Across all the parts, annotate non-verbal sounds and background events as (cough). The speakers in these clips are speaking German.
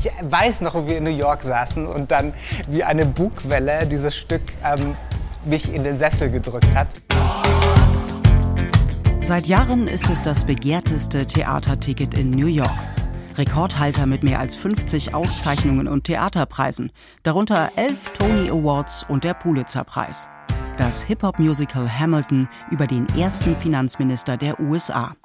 Ich weiß noch, wo wir in New York saßen und dann wie eine Bugwelle dieses Stück ähm, mich in den Sessel gedrückt hat. Seit Jahren ist es das begehrteste Theaterticket in New York. Rekordhalter mit mehr als 50 Auszeichnungen und Theaterpreisen, darunter elf Tony Awards und der Pulitzer-Preis. Das Hip-Hop-Musical Hamilton über den ersten Finanzminister der USA.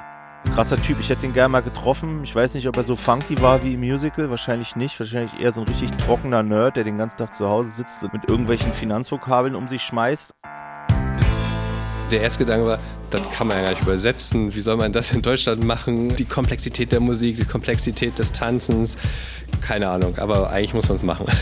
Krasser Typ, ich hätte ihn gerne mal getroffen. Ich weiß nicht, ob er so funky war wie im Musical, wahrscheinlich nicht. Wahrscheinlich eher so ein richtig trockener Nerd, der den ganzen Tag zu Hause sitzt und mit irgendwelchen Finanzvokabeln um sich schmeißt. Der erste Gedanke war, das kann man ja gar nicht übersetzen. Wie soll man das in Deutschland machen? Die Komplexität der Musik, die Komplexität des Tanzens, keine Ahnung, aber eigentlich muss man es machen. (laughs)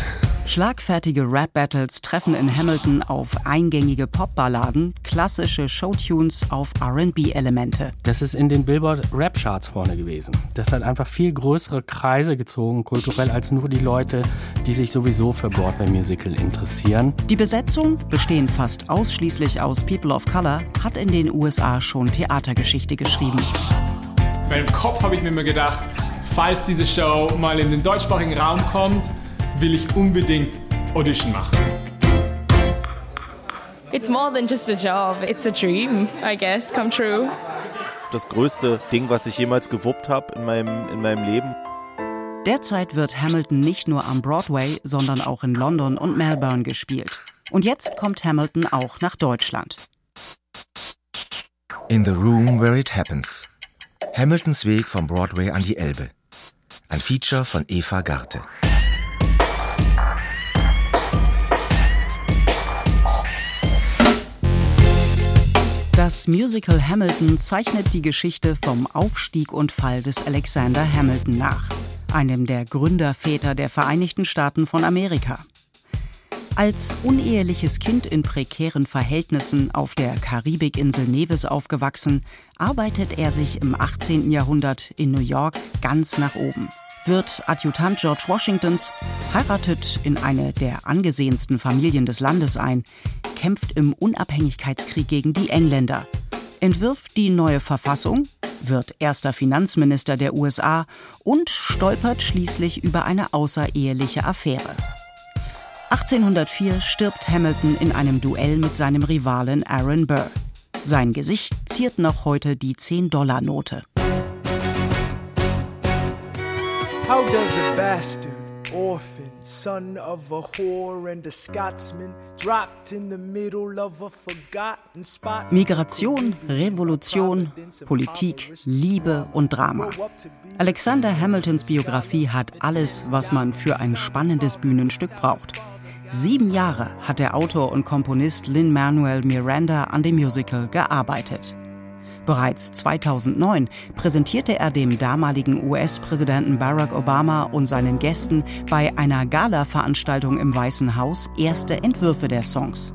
Schlagfertige Rap-Battles treffen in Hamilton auf eingängige Popballaden, klassische Showtunes auf RB-Elemente. Das ist in den Billboard-Rap-Charts vorne gewesen. Das hat einfach viel größere Kreise gezogen, kulturell, als nur die Leute, die sich sowieso für Broadway-Musical interessieren. Die Besetzung, bestehend fast ausschließlich aus People of Color, hat in den USA schon Theatergeschichte geschrieben. Meinem Kopf habe ich mir immer gedacht, falls diese Show mal in den deutschsprachigen Raum kommt, will ich unbedingt Audition machen. It's more than just a job. It's a dream, I guess, come true. Das größte Ding, was ich jemals gewuppt habe in meinem, in meinem Leben. Derzeit wird Hamilton nicht nur am Broadway, sondern auch in London und Melbourne gespielt. Und jetzt kommt Hamilton auch nach Deutschland. In the Room Where It Happens. Hamiltons Weg vom Broadway an die Elbe. Ein Feature von Eva Garte. Das Musical Hamilton zeichnet die Geschichte vom Aufstieg und Fall des Alexander Hamilton nach, einem der Gründerväter der Vereinigten Staaten von Amerika. Als uneheliches Kind in prekären Verhältnissen auf der Karibikinsel Nevis aufgewachsen, arbeitet er sich im 18. Jahrhundert in New York ganz nach oben, wird Adjutant George Washingtons, heiratet in eine der angesehensten Familien des Landes ein, kämpft im Unabhängigkeitskrieg gegen die Engländer, entwirft die neue Verfassung, wird erster Finanzminister der USA und stolpert schließlich über eine außereheliche Affäre. 1804 stirbt Hamilton in einem Duell mit seinem Rivalen Aaron Burr. Sein Gesicht ziert noch heute die 10-Dollar-Note. How does a bastard, orphan, son of a whore and a Scotsman, dropped in the middle of a forgotten spot? Migration, Revolution, Politik, Liebe und Drama. Alexander Hamiltons Biografie hat alles, was man für ein spannendes Bühnenstück braucht. Sieben Jahre hat der Autor und Komponist Lin-Manuel Miranda an dem Musical gearbeitet. Bereits 2009 präsentierte er dem damaligen US-Präsidenten Barack Obama und seinen Gästen bei einer Gala-Veranstaltung im Weißen Haus erste Entwürfe der Songs.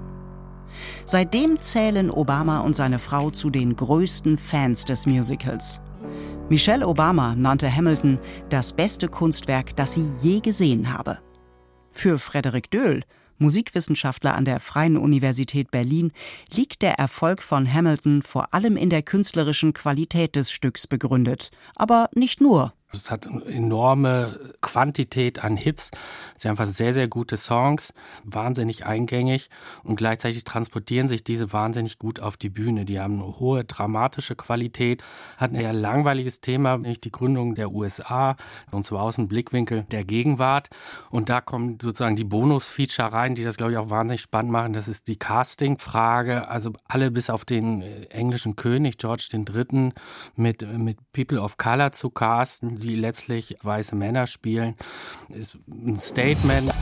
Seitdem zählen Obama und seine Frau zu den größten Fans des Musicals. Michelle Obama nannte Hamilton das beste Kunstwerk, das sie je gesehen habe. Für Frederik Döhl, Musikwissenschaftler an der Freien Universität Berlin, liegt der Erfolg von Hamilton vor allem in der künstlerischen Qualität des Stücks begründet. Aber nicht nur. Es hat eine enorme Quantität an Hits. Es sind einfach sehr, sehr gute Songs, wahnsinnig eingängig und gleichzeitig transportieren sich diese wahnsinnig gut auf die Bühne. Die haben eine hohe dramatische Qualität, hat ein eher langweiliges Thema, nämlich die Gründung der USA und zwar aus dem Blickwinkel der Gegenwart. Und da kommen sozusagen die Bonus-Feature rein, die das, glaube ich, auch wahnsinnig spannend machen. Das ist die Casting-Frage. Also alle bis auf den äh, englischen König George III. mit, mit People of Color zu casten die letztlich weiße Männer spielen, ist ein Statement.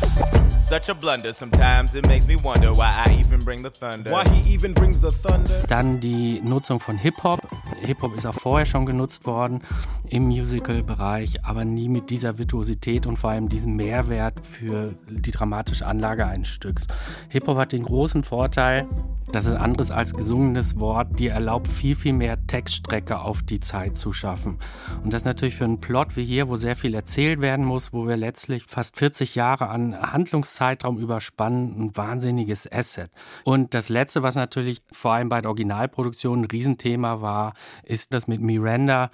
Dann die Nutzung von Hip-Hop. Hip-Hop ist auch vorher schon genutzt worden im Musical-Bereich, aber nie mit dieser Virtuosität und vor allem diesem Mehrwert für die dramatische Anlage eines Stücks. Hip-Hop hat den großen Vorteil, das ist anderes als gesungenes Wort, die erlaubt viel, viel mehr Textstrecke auf die Zeit zu schaffen. Und das natürlich für einen Plot wie hier, wo sehr viel erzählt werden muss, wo wir letztlich fast 40 Jahre an Handlungszeitraum überspannen, ein wahnsinniges Asset. Und das Letzte, was natürlich vor allem bei der Originalproduktion ein Riesenthema war, ist das mit Miranda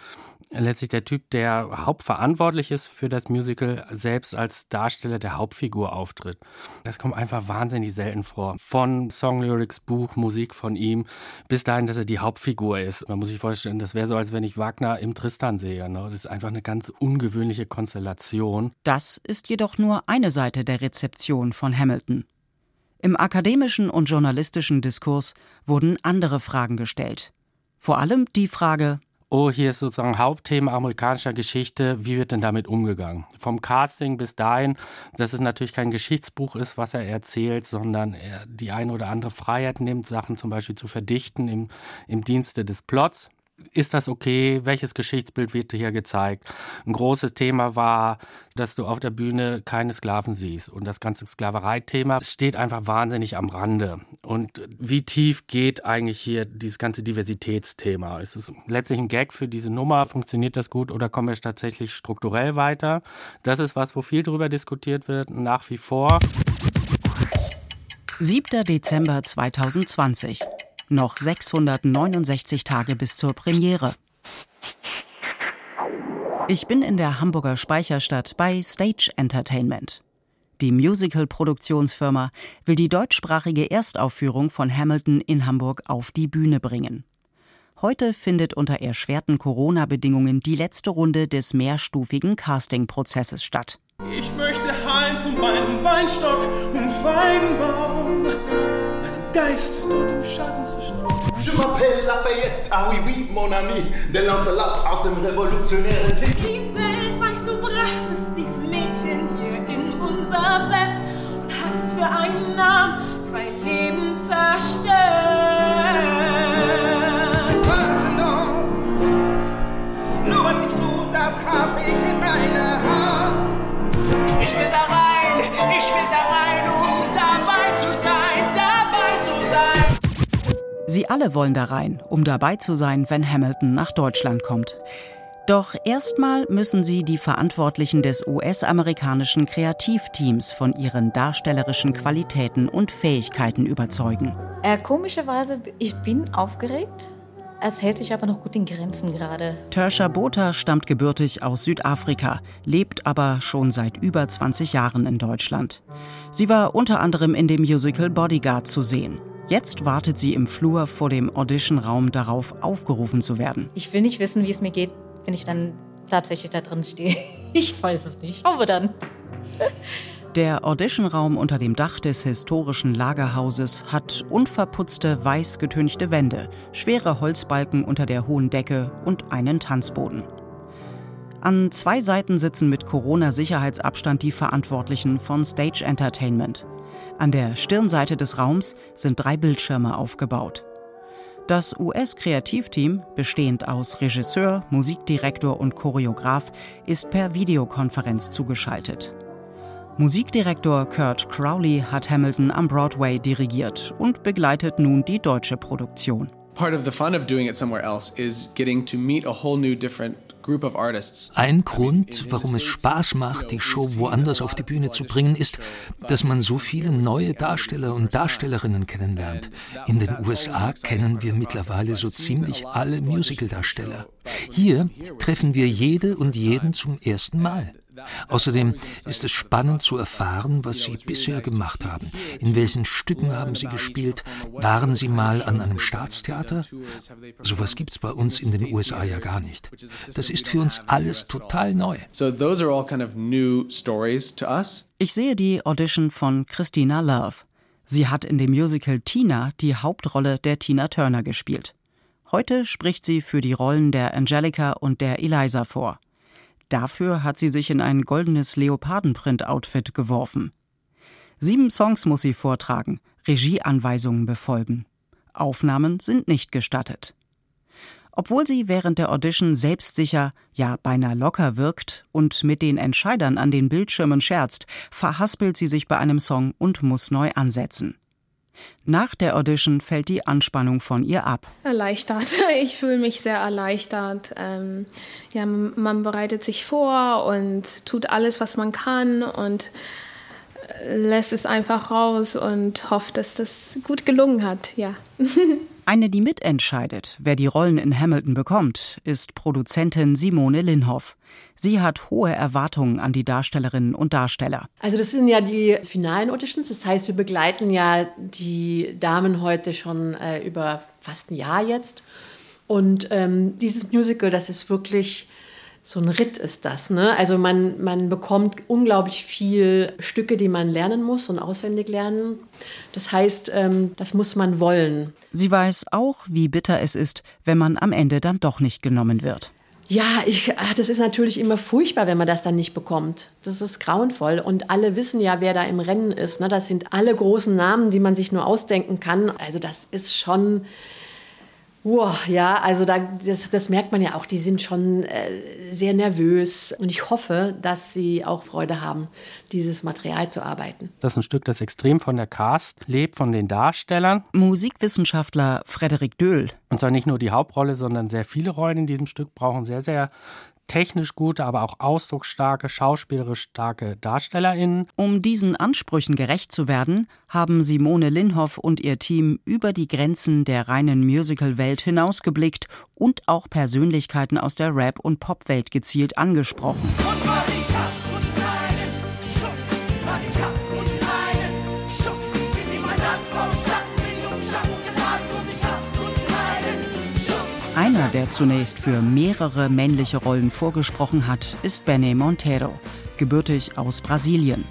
letztlich der Typ, der hauptverantwortlich ist für das Musical, selbst als Darsteller der Hauptfigur auftritt. Das kommt einfach wahnsinnig selten vor. Von Songlyrics, Buch, Musik von ihm, bis dahin, dass er die Hauptfigur ist. Man muss sich vorstellen, das wäre so, als wenn ich Wagner im Tristan sehe. Ne? Das ist einfach eine ganz ungewöhnliche Konstellation. Das ist jedoch nur eine Seite der Rezeption von Hamilton. Im akademischen und journalistischen Diskurs wurden andere Fragen gestellt. Vor allem die Frage, oh, hier ist sozusagen Hauptthema amerikanischer Geschichte, wie wird denn damit umgegangen? Vom Casting bis dahin, dass es natürlich kein Geschichtsbuch ist, was er erzählt, sondern er die eine oder andere Freiheit nimmt, Sachen zum Beispiel zu verdichten im, im Dienste des Plots ist das okay? Welches Geschichtsbild wird hier gezeigt? Ein großes Thema war, dass du auf der Bühne keine Sklaven siehst. Und das ganze Sklavereithema steht einfach wahnsinnig am Rande. Und wie tief geht eigentlich hier dieses ganze Diversitätsthema? Ist es letztlich ein Gag für diese Nummer? Funktioniert das gut oder kommen wir tatsächlich strukturell weiter? Das ist was, wo viel drüber diskutiert wird, nach wie vor. 7. Dezember 2020 noch 669 Tage bis zur Premiere. Ich bin in der Hamburger Speicherstadt bei Stage Entertainment. Die Musical-Produktionsfirma will die deutschsprachige Erstaufführung von Hamilton in Hamburg auf die Bühne bringen. Heute findet unter erschwerten Corona-Bedingungen die letzte Runde des mehrstufigen Casting-Prozesses statt. Ich möchte heim zu meinem Weinstock und Weinbaum. Geist dort im Schatten zu streuen. Je m'appelle Lafayette, ah oui, oui, mon ami, der Lancelot aus dem revolutionären Team. Die Welt, weißt du, brachtest dies Mädchen hier in unser Bett und hast für einen Namen zwei Leben Sie alle wollen da rein, um dabei zu sein, wenn Hamilton nach Deutschland kommt. Doch erstmal müssen sie die Verantwortlichen des US-amerikanischen Kreativteams von ihren darstellerischen Qualitäten und Fähigkeiten überzeugen. Äh, komischerweise, ich bin aufgeregt. Es hält sich aber noch gut in Grenzen gerade. Tersha Botha stammt gebürtig aus Südafrika, lebt aber schon seit über 20 Jahren in Deutschland. Sie war unter anderem in dem Musical Bodyguard zu sehen. Jetzt wartet sie im Flur vor dem Auditionraum darauf, aufgerufen zu werden. Ich will nicht wissen, wie es mir geht, wenn ich dann tatsächlich da drin stehe. (laughs) Ich weiß es nicht. Schauen wir dann. Der Auditionraum unter dem Dach des historischen Lagerhauses hat unverputzte, weiß getünchte Wände, schwere Holzbalken unter der hohen Decke und einen Tanzboden. An zwei Seiten sitzen mit Corona-Sicherheitsabstand die Verantwortlichen von Stage Entertainment. An der Stirnseite des Raums sind drei Bildschirme aufgebaut. Das US-Kreativteam, bestehend aus Regisseur, Musikdirektor und Choreograf, ist per Videokonferenz zugeschaltet. Musikdirektor Kurt Crowley hat Hamilton am Broadway dirigiert und begleitet nun die deutsche Produktion. Part of the fun of doing it somewhere else is getting to meet a whole new different ein Grund, warum es Spaß macht, die Show woanders auf die Bühne zu bringen, ist, dass man so viele neue Darsteller und Darstellerinnen kennenlernt. In den USA kennen wir mittlerweile so ziemlich alle Musicaldarsteller. Hier treffen wir jede und jeden zum ersten Mal. Außerdem ist es spannend zu erfahren, was Sie bisher gemacht haben. In welchen Stücken haben Sie gespielt? Waren Sie mal an einem Staatstheater? Sowas gibt es bei uns in den USA ja gar nicht. Das ist für uns alles total neu. Ich sehe die Audition von Christina Love. Sie hat in dem Musical Tina die Hauptrolle der Tina Turner gespielt. Heute spricht sie für die Rollen der Angelica und der Eliza vor. Dafür hat sie sich in ein goldenes Leopardenprint-Outfit geworfen. Sieben Songs muss sie vortragen, Regieanweisungen befolgen. Aufnahmen sind nicht gestattet. Obwohl sie während der Audition selbstsicher, ja beinahe locker wirkt und mit den Entscheidern an den Bildschirmen scherzt, verhaspelt sie sich bei einem Song und muss neu ansetzen. Nach der Audition fällt die Anspannung von ihr ab. Erleichtert. (laughs) Ich fühle mich sehr erleichtert. Ähm, ja, man bereitet sich vor und tut alles, was man kann und äh, lässt es einfach raus und hofft, dass das gut gelungen hat. Ja. (laughs) Eine, die mitentscheidet, wer die Rollen in Hamilton bekommt, ist Produzentin Simone Linhoff. Sie hat hohe Erwartungen an die Darstellerinnen und Darsteller. Also das sind ja die finalen Auditions. Das heißt, wir begleiten ja die Damen heute schon äh, über fast ein Jahr jetzt. Und ähm, dieses Musical, das ist wirklich so ein Ritt ist das. Ne? Also man, man bekommt unglaublich viel Stücke, die man lernen muss und auswendig lernen. Das heißt, ähm, das muss man wollen. Sie weiß auch, wie bitter es ist, wenn man am Ende dann doch nicht genommen wird. Ja, ich, ah, das ist natürlich immer furchtbar, wenn man das dann nicht bekommt. Das ist grauenvoll. Und alle wissen ja, wer da im Rennen ist. Ne? Das sind alle großen Namen, die man sich nur ausdenken kann. Also das ist schon Wow, ja, also da, das, das, merkt man ja auch, die sind schon äh, sehr nervös und ich hoffe, dass sie auch Freude haben, dieses Material zu arbeiten. Das ist ein Stück, das extrem von der Cast lebt, von den Darstellern. Musikwissenschaftler Frederik Döhl. Und zwar nicht nur die Hauptrolle, sondern sehr viele Rollen in diesem Stück brauchen sehr, sehr technisch gute, aber auch ausdrucksstarke, schauspielerisch starke DarstellerInnen. Um diesen Ansprüchen gerecht zu werden, haben Simone Linhoff und ihr Team über die Grenzen der reinen Musical-Welt hinausgeblickt und auch Persönlichkeiten aus der Rap- und Popwelt gezielt angesprochen. Einer, der zunächst für mehrere männliche Rollen vorgesprochen hat, ist Benny Montero, gebürtig aus Brasilien.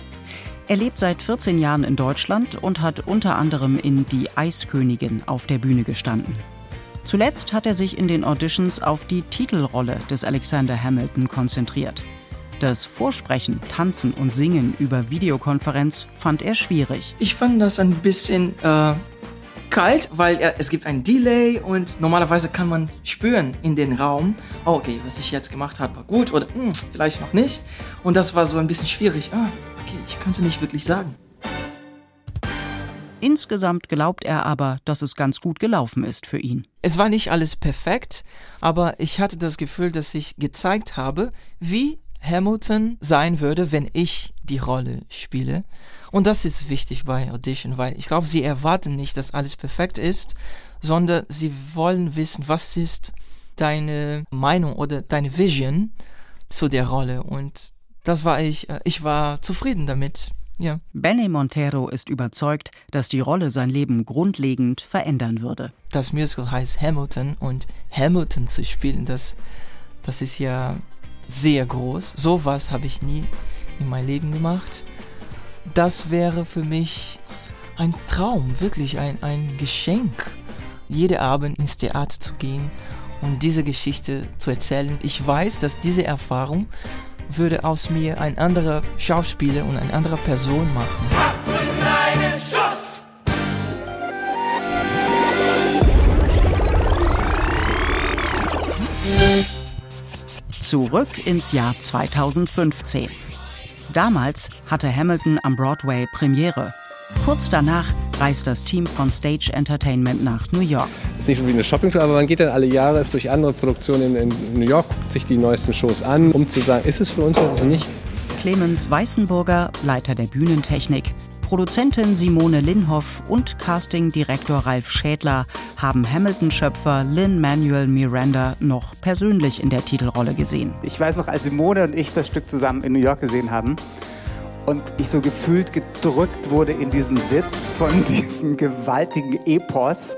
Er lebt seit 14 Jahren in Deutschland und hat unter anderem in Die Eiskönigin auf der Bühne gestanden. Zuletzt hat er sich in den Auditions auf die Titelrolle des Alexander Hamilton konzentriert. Das Vorsprechen, Tanzen und Singen über Videokonferenz fand er schwierig. Ich fand das ein bisschen äh, kalt, weil er, es gibt ein Delay und normalerweise kann man spüren in den Raum, oh, okay, was ich jetzt gemacht habe, war gut oder mh, hm, vielleicht noch nicht. Und das war so ein bisschen schwierig. Ah, okay, ich könnte nicht wirklich sagen. Insgesamt glaubt er aber, dass es ganz gut gelaufen ist für ihn. Es war nicht alles perfekt, aber ich hatte das Gefühl, dass ich gezeigt habe, wie Hamilton sein würde, wenn ich die Rolle spiele. Und das ist wichtig bei Audition, weil ich glaube, sie erwarten nicht, dass alles perfekt ist, sondern sie wollen wissen, was ist deine Meinung oder deine Vision zu der Rolle. Und das war ich, äh, ich war zufrieden damit. Ja. Benny Montero ist überzeugt, dass die Rolle sein Leben grundlegend verändern würde. Das Musical heißt Hamilton und Hamilton zu spielen, das, das ist ja sehr groß. Sowas habe ich nie in meinem Leben gemacht das wäre für mich ein Traum, wirklich ein, ein Geschenk, jeden Abend ins Theater zu gehen und diese Geschichte zu erzählen. Ich weiß, dass diese Erfahrung würde aus mir ein anderer Schauspieler und eine andere Person machen. Zurück ins Jahr 2015. Damals hatte Hamilton am Broadway Premiere. Kurz danach reist das Team von Stage Entertainment nach New York. Das ist nicht so wie eine Shoppingtour, aber man geht dann alle Jahre durch andere Produktionen in, New York, guckt sich die neuesten Shows an, um zu sagen, ist es für uns oder ist es nicht. Clemens Weißenburger, Leiter der Bühnentechnik, Produzentin Simone Linhoff und Castingdirektor Ralf Schädler haben Hamilton-Schöpfer Lin-Manuel Miranda noch persönlich in der Titelrolle gesehen. Ich weiß noch, als Simone und ich das Stück zusammen in New York gesehen haben und ich so gefühlt gedrückt wurde in diesen Sitz von (laughs) diesem gewaltigen Epos.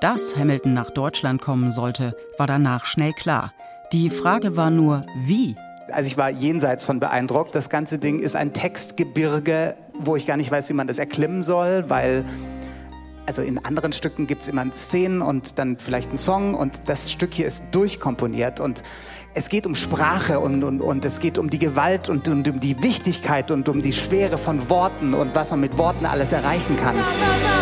Dass Hamilton nach Deutschland kommen sollte, war danach schnell klar. Die Frage war nur, wie also ich war jenseits von beeindruckt. Das ganze Ding ist ein Textgebirge, wo ich gar nicht weiß, wie man das erklimmen soll, weil also in anderen Stücken gibt es immer Szenen und dann vielleicht einen Song und das Stück hier ist durchkomponiert und es geht um Sprache und, und, und es geht um die Gewalt und, und um die Wichtigkeit und um die Schwere von Worten und was man mit Worten alles erreichen kann. So, so, so.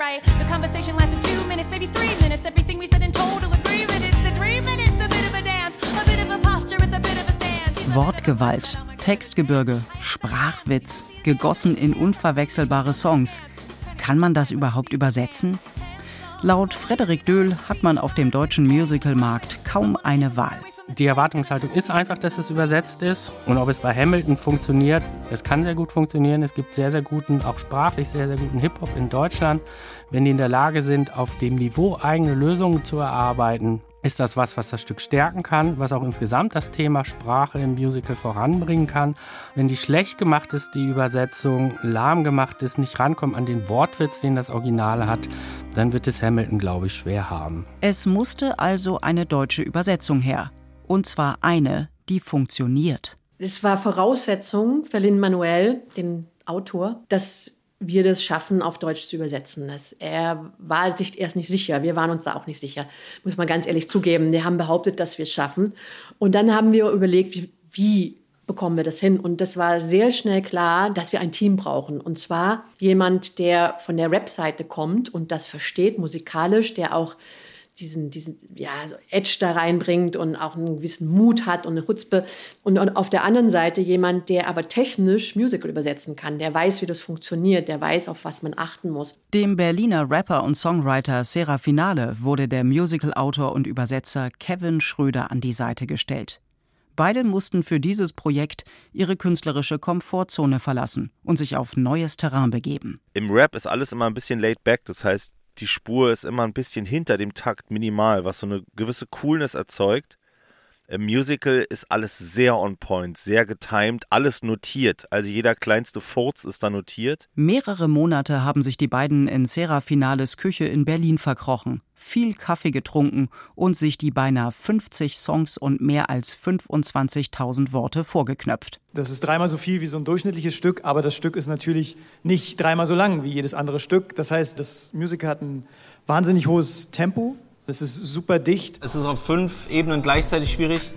Right. The conversation lasted two minutes, maybe three minutes. Everything we said in total agreement. It's a three minutes, a bit of a dance, a bit of a posture, it's a bit of a stance. Wortgewalt, Textgebirge, Sprachwitz, gegossen in unverwechselbare Songs. Kann man das überhaupt übersetzen? Laut Frederik Döhl hat man auf dem deutschen Musicalmarkt kaum eine Wahl. Die Erwartungshaltung ist einfach, dass es übersetzt ist. Und ob es bei Hamilton funktioniert, es kann sehr gut funktionieren. Es gibt sehr, sehr guten, auch sprachlich sehr, sehr guten Hip-Hop in Deutschland. Wenn die in der Lage sind, auf dem Niveau eigene Lösungen zu erarbeiten, ist das was, was das Stück stärken kann, was auch insgesamt das Thema Sprache im Musical voranbringen kann. Wenn die schlecht gemacht ist, die Übersetzung lahm gemacht ist, nicht rankommt an den Wortwitz, den das Original hat, dann wird es Hamilton, glaube ich, schwer haben. Es musste also eine deutsche Übersetzung her. Und zwar eine, die funktioniert. Es war Voraussetzung für Lin Manuel, den Autor, dass wir das schaffen, auf Deutsch zu übersetzen. Das, er war sich erst nicht sicher. Wir waren uns da auch nicht sicher, muss man ganz ehrlich zugeben. Wir haben behauptet, dass wir es schaffen. Und dann haben wir überlegt, wie, wie bekommen wir das hin? Und das war sehr schnell klar, dass wir ein Team brauchen. Und zwar jemand, der von der Rap-Seite kommt und das versteht, musikalisch, der auch diesen, diesen ja, so Edge da reinbringt und auch einen gewissen Mut hat und eine Chutzpe. Und, und auf der anderen Seite jemand, der aber technisch Musical übersetzen kann, der weiß, wie das funktioniert, der weiß, auf was man achten muss. Dem Berliner Rapper und Songwriter Serafinale wurde der Musical-Autor und Übersetzer Kevin Schröder an die Seite gestellt. Beide mussten für dieses Projekt ihre künstlerische Komfortzone verlassen und sich auf neues Terrain begeben. Im Rap ist alles immer ein bisschen laid back, das heißt, die Spur ist immer ein bisschen hinter dem Takt minimal, was so eine gewisse Coolness erzeugt. Im Musical ist alles sehr on point, sehr getimed, alles notiert. Also jeder kleinste Furz ist da notiert. Mehrere Monate haben sich die beiden in Serafinales Küche in Berlin verkrochen, viel Kaffee getrunken und sich die beinahe 50 Songs und mehr als 25.000 Worte vorgeknöpft. Das ist dreimal so viel wie so ein durchschnittliches Stück, aber das Stück ist natürlich nicht dreimal so lang wie jedes andere Stück. Das heißt, das Musical hat ein wahnsinnig hohes Tempo. Es ist super dicht. Es ist auf fünf Ebenen gleichzeitig schwierig.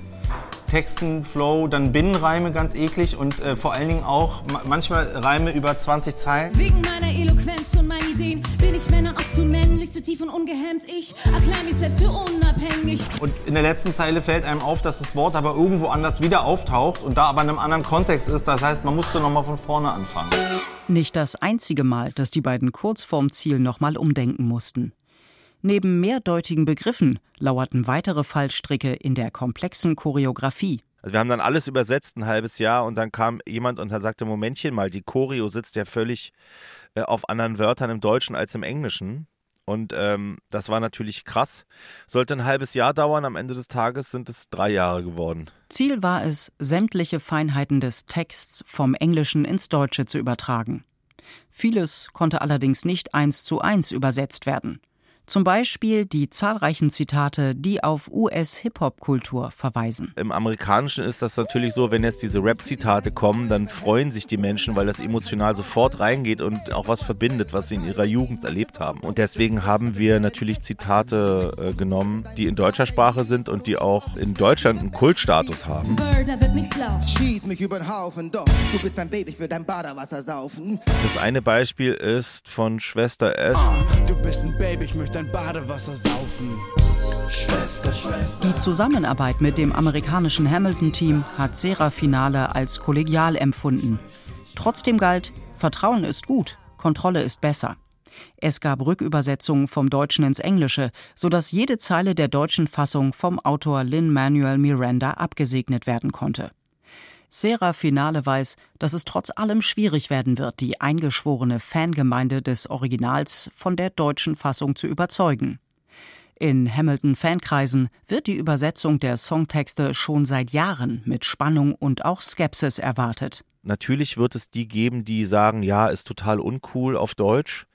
Texten, Flow, dann Binnenreime ganz eklig und äh, vor allen Dingen auch manchmal Reime über 20 Zeilen. Wegen meiner Eloquenz und meinen Ideen bin ich Männern auch zu männlich, zu tief und ungehemmt. Ich erkläre mich selbst für unabhängig. Und in der letzten Zeile fällt einem auf, dass das Wort aber irgendwo anders wieder auftaucht und da aber in einem anderen Kontext ist. Das heißt, man musste nochmal von vorne anfangen. Nicht das einzige Mal, dass die beiden kurz vorm Ziel nochmal umdenken mussten. Neben mehrdeutigen Begriffen lauerten weitere Fallstricke in der komplexen Choreografie. Also wir haben dann alles übersetzt, ein halbes Jahr, und dann kam jemand und sagte, Momentchen mal, die Choreo sitzt ja völlig äh, auf anderen Wörtern im Deutschen als im Englischen. Und ähm, das war natürlich krass. Sollte ein halbes Jahr dauern, am Ende des Tages sind es drei Jahre geworden. Ziel war es, sämtliche Feinheiten des Texts vom Englischen ins Deutsche zu übertragen. Vieles konnte allerdings nicht eins zu eins übersetzt werden. Zum Beispiel die zahlreichen Zitate, die auf US-Hip-Hop-Kultur verweisen. Im Amerikanischen ist das natürlich so, wenn jetzt diese Rap-Zitate kommen, dann freuen sich die Menschen, weil das emotional sofort reingeht und auch was verbindet, was sie in ihrer Jugend erlebt haben. Und deswegen haben wir natürlich Zitate äh, genommen, die in deutscher Sprache sind und die auch in Deutschland einen Kultstatus haben. Schieß mich über den Haufen, doch du bist ein Baby, ich will dein Badewasser saufen. Das eine Beispiel ist von Schwester S. Du bist ein Baby, ich möchte dein Badewasser saufen. Schwester, Schwester. Die Zusammenarbeit mit dem amerikanischen Hamilton-Team hat Sera Finale als kollegial empfunden. Trotzdem galt, Vertrauen ist gut, Kontrolle ist besser. Es gab Rückübersetzungen vom Deutschen ins Englische, sodass jede Zeile der deutschen Fassung vom Autor Lin-Manuel Miranda abgesegnet werden konnte. Sera Finale weiß, dass es trotz allem schwierig werden wird, die eingeschworene Fangemeinde des Originals von der deutschen Fassung zu überzeugen. In Hamilton-Fankreisen wird die Übersetzung der Songtexte schon seit Jahren mit Spannung und auch Skepsis erwartet. Natürlich wird es die geben, die sagen, ja, ist total uncool auf Deutsch.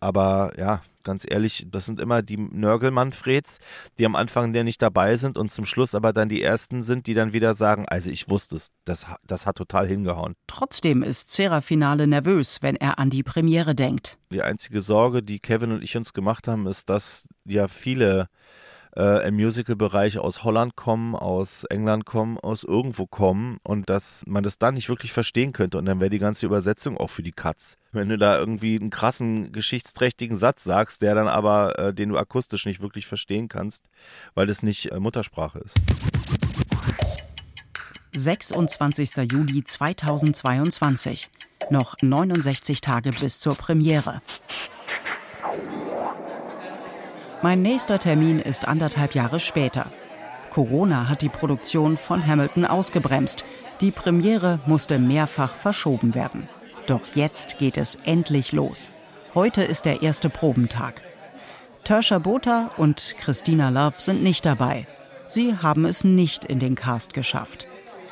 Aber ja, ganz ehrlich, das sind immer die Nörgel-Manfreds, die am Anfang der nicht dabei sind und zum Schluss aber dann die Ersten sind, die dann wieder sagen, also ich wusste es, das, das hat total hingehauen. Trotzdem ist Serafinale nervös, wenn er an die Premiere denkt. Die einzige Sorge, die Kevin und ich uns gemacht haben, ist, dass ja viele äh, im Musical-Bereich aus Holland kommen, aus England kommen, aus irgendwo kommen und dass man das dann nicht wirklich verstehen könnte und dann wäre die ganze Übersetzung auch für die Katz. Wenn du da irgendwie einen krassen, geschichtsträchtigen Satz sagst, der dann aber, äh, den du akustisch nicht wirklich verstehen kannst, weil das nicht äh, Muttersprache ist. 26. Juli 2022. Noch 69 Tage bis zur Premiere. Mein nächster Termin ist anderthalb Jahre später. Corona hat die Produktion von Hamilton ausgebremst. Die Premiere musste mehrfach verschoben werden. Doch jetzt geht es endlich los. Heute ist der erste Probentag. Tersha Botha und Christina Love sind nicht dabei. Sie haben es nicht in den Cast geschafft.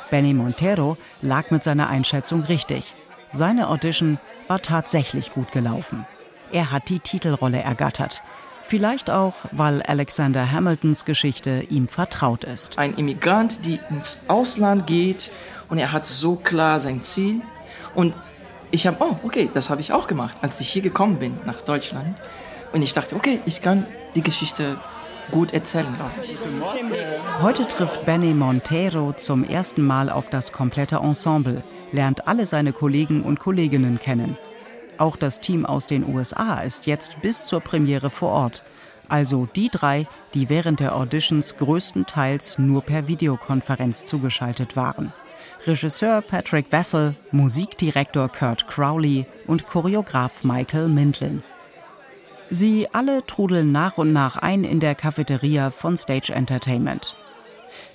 Benny Montero lag mit seiner Einschätzung richtig. Seine Audition war tatsächlich gut gelaufen. Er hat die Titelrolle ergattert. Vielleicht auch, weil Alexander Hamiltons Geschichte ihm vertraut ist. Ein Immigrant, der ins Ausland geht und er hat so klar sein Ziel. Und ich habe, oh, okay, das habe ich auch gemacht, als ich hier gekommen bin nach Deutschland. Und ich dachte, okay, ich kann die Geschichte gut erzählen, glaube ich. Heute trifft Benny Montero zum ersten Mal auf das komplette Ensemble, lernt alle seine Kollegen und Kolleginnen kennen. Auch das Team aus den USA ist jetzt bis zur Premiere vor Ort. Also die drei, die während der Auditions größtenteils nur per Videokonferenz zugeschaltet waren. Regisseur Patrick Wessel, Musikdirektor Kurt Crowley und Choreograf Michael Mindlin. Sie alle trudeln nach und nach ein in der Cafeteria von Stage Entertainment.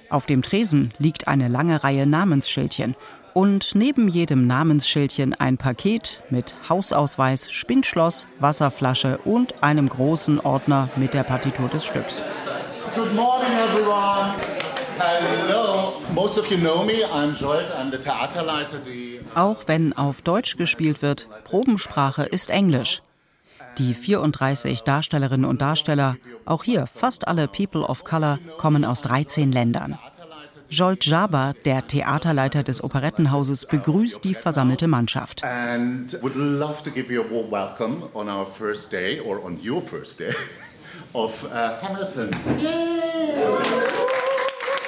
Auf dem Tresen liegt eine lange Reihe Namensschildchen und neben jedem Namensschildchen ein Paket mit Hausausweis, Spindschloss, Wasserflasche und einem großen Ordner mit der Partitur des Stücks. Good morning everyone. Hello. Most of you know me. I'm Jolt. I'm the Theaterleiter. Auch wenn auf Deutsch gespielt wird, Probensprache ist Englisch. Die 34 Darstellerinnen und Darsteller, auch hier fast alle People of Color, kommen aus 13 Ländern. Jolt Jaba, der Theaterleiter des Operettenhauses, begrüßt die versammelte Mannschaft. (laughs) Of uh.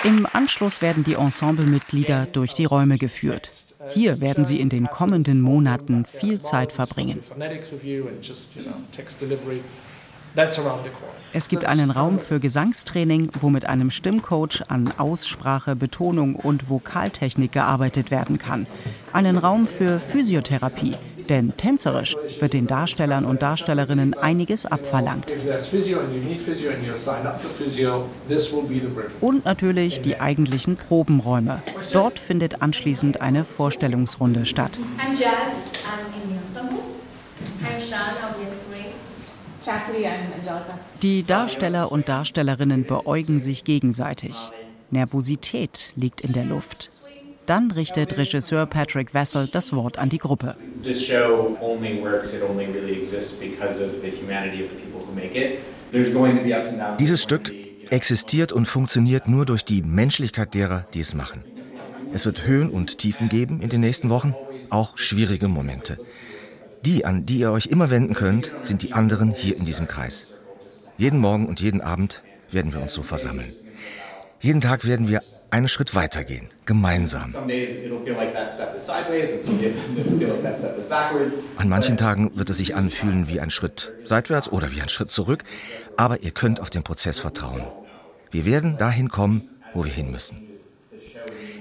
Im Anschluss werden die Ensemblemitglieder durch die Räume geführt. Hier werden sie in den kommenden Monaten viel Zeit verbringen. Es gibt einen Raum für Gesangstraining, wo mit einem Stimmcoach an Aussprache, Betonung und Vokaltechnik gearbeitet werden kann. Einen Raum für Physiotherapie, denn tänzerisch wird den Darstellern und Darstellerinnen einiges abverlangt. Und natürlich die eigentlichen Probenräume. Dort findet anschließend eine Vorstellungsrunde statt. I'm Jazz, I'm in the ensemble. I'm Sean, obviously. Die Darsteller und Darstellerinnen beäugen sich gegenseitig. Nervosität liegt in der Luft. Dann richtet Regisseur Patrick Wessel das Wort an die Gruppe. This show only works, it only really exists because of the humanity of the people who make it. There's going to be ups and downs. Dieses Stück existiert und funktioniert nur durch die Menschlichkeit derer, die es machen. Es wird Höhen und Tiefen geben in den nächsten Wochen, auch schwierige Momente. Die, an die ihr euch immer wenden könnt, sind die anderen hier in diesem Kreis. Jeden Morgen und jeden Abend werden wir uns so versammeln. Jeden Tag werden wir einen Schritt weitergehen, gemeinsam. (laughs) An manchen Tagen wird es sich anfühlen wie ein Schritt seitwärts oder wie ein Schritt zurück, aber ihr könnt auf den Prozess vertrauen. Wir werden dahin kommen, wo wir hin müssen.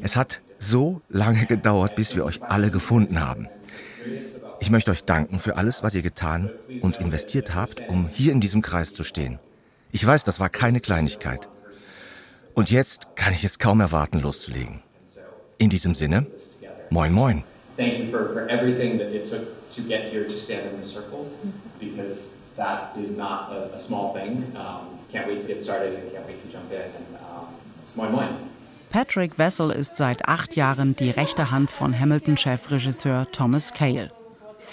Es hat so lange gedauert, bis wir euch alle gefunden haben. Ich möchte euch danken für alles, was ihr getan und investiert habt, um hier in diesem Kreis zu stehen. Ich weiß, das war keine Kleinigkeit. Und jetzt kann ich es kaum erwarten, loszulegen. In diesem Sinne, moin moin. Thank you for, for everything that it took to get here to stand in this circle because that is not a, a small thing. Um, can't wait to get started and can't wait to jump in. And, um, moin moin. Patrick Wessel ist seit acht Jahren die rechte Hand von Hamilton-Chefregisseur Thomas Cale.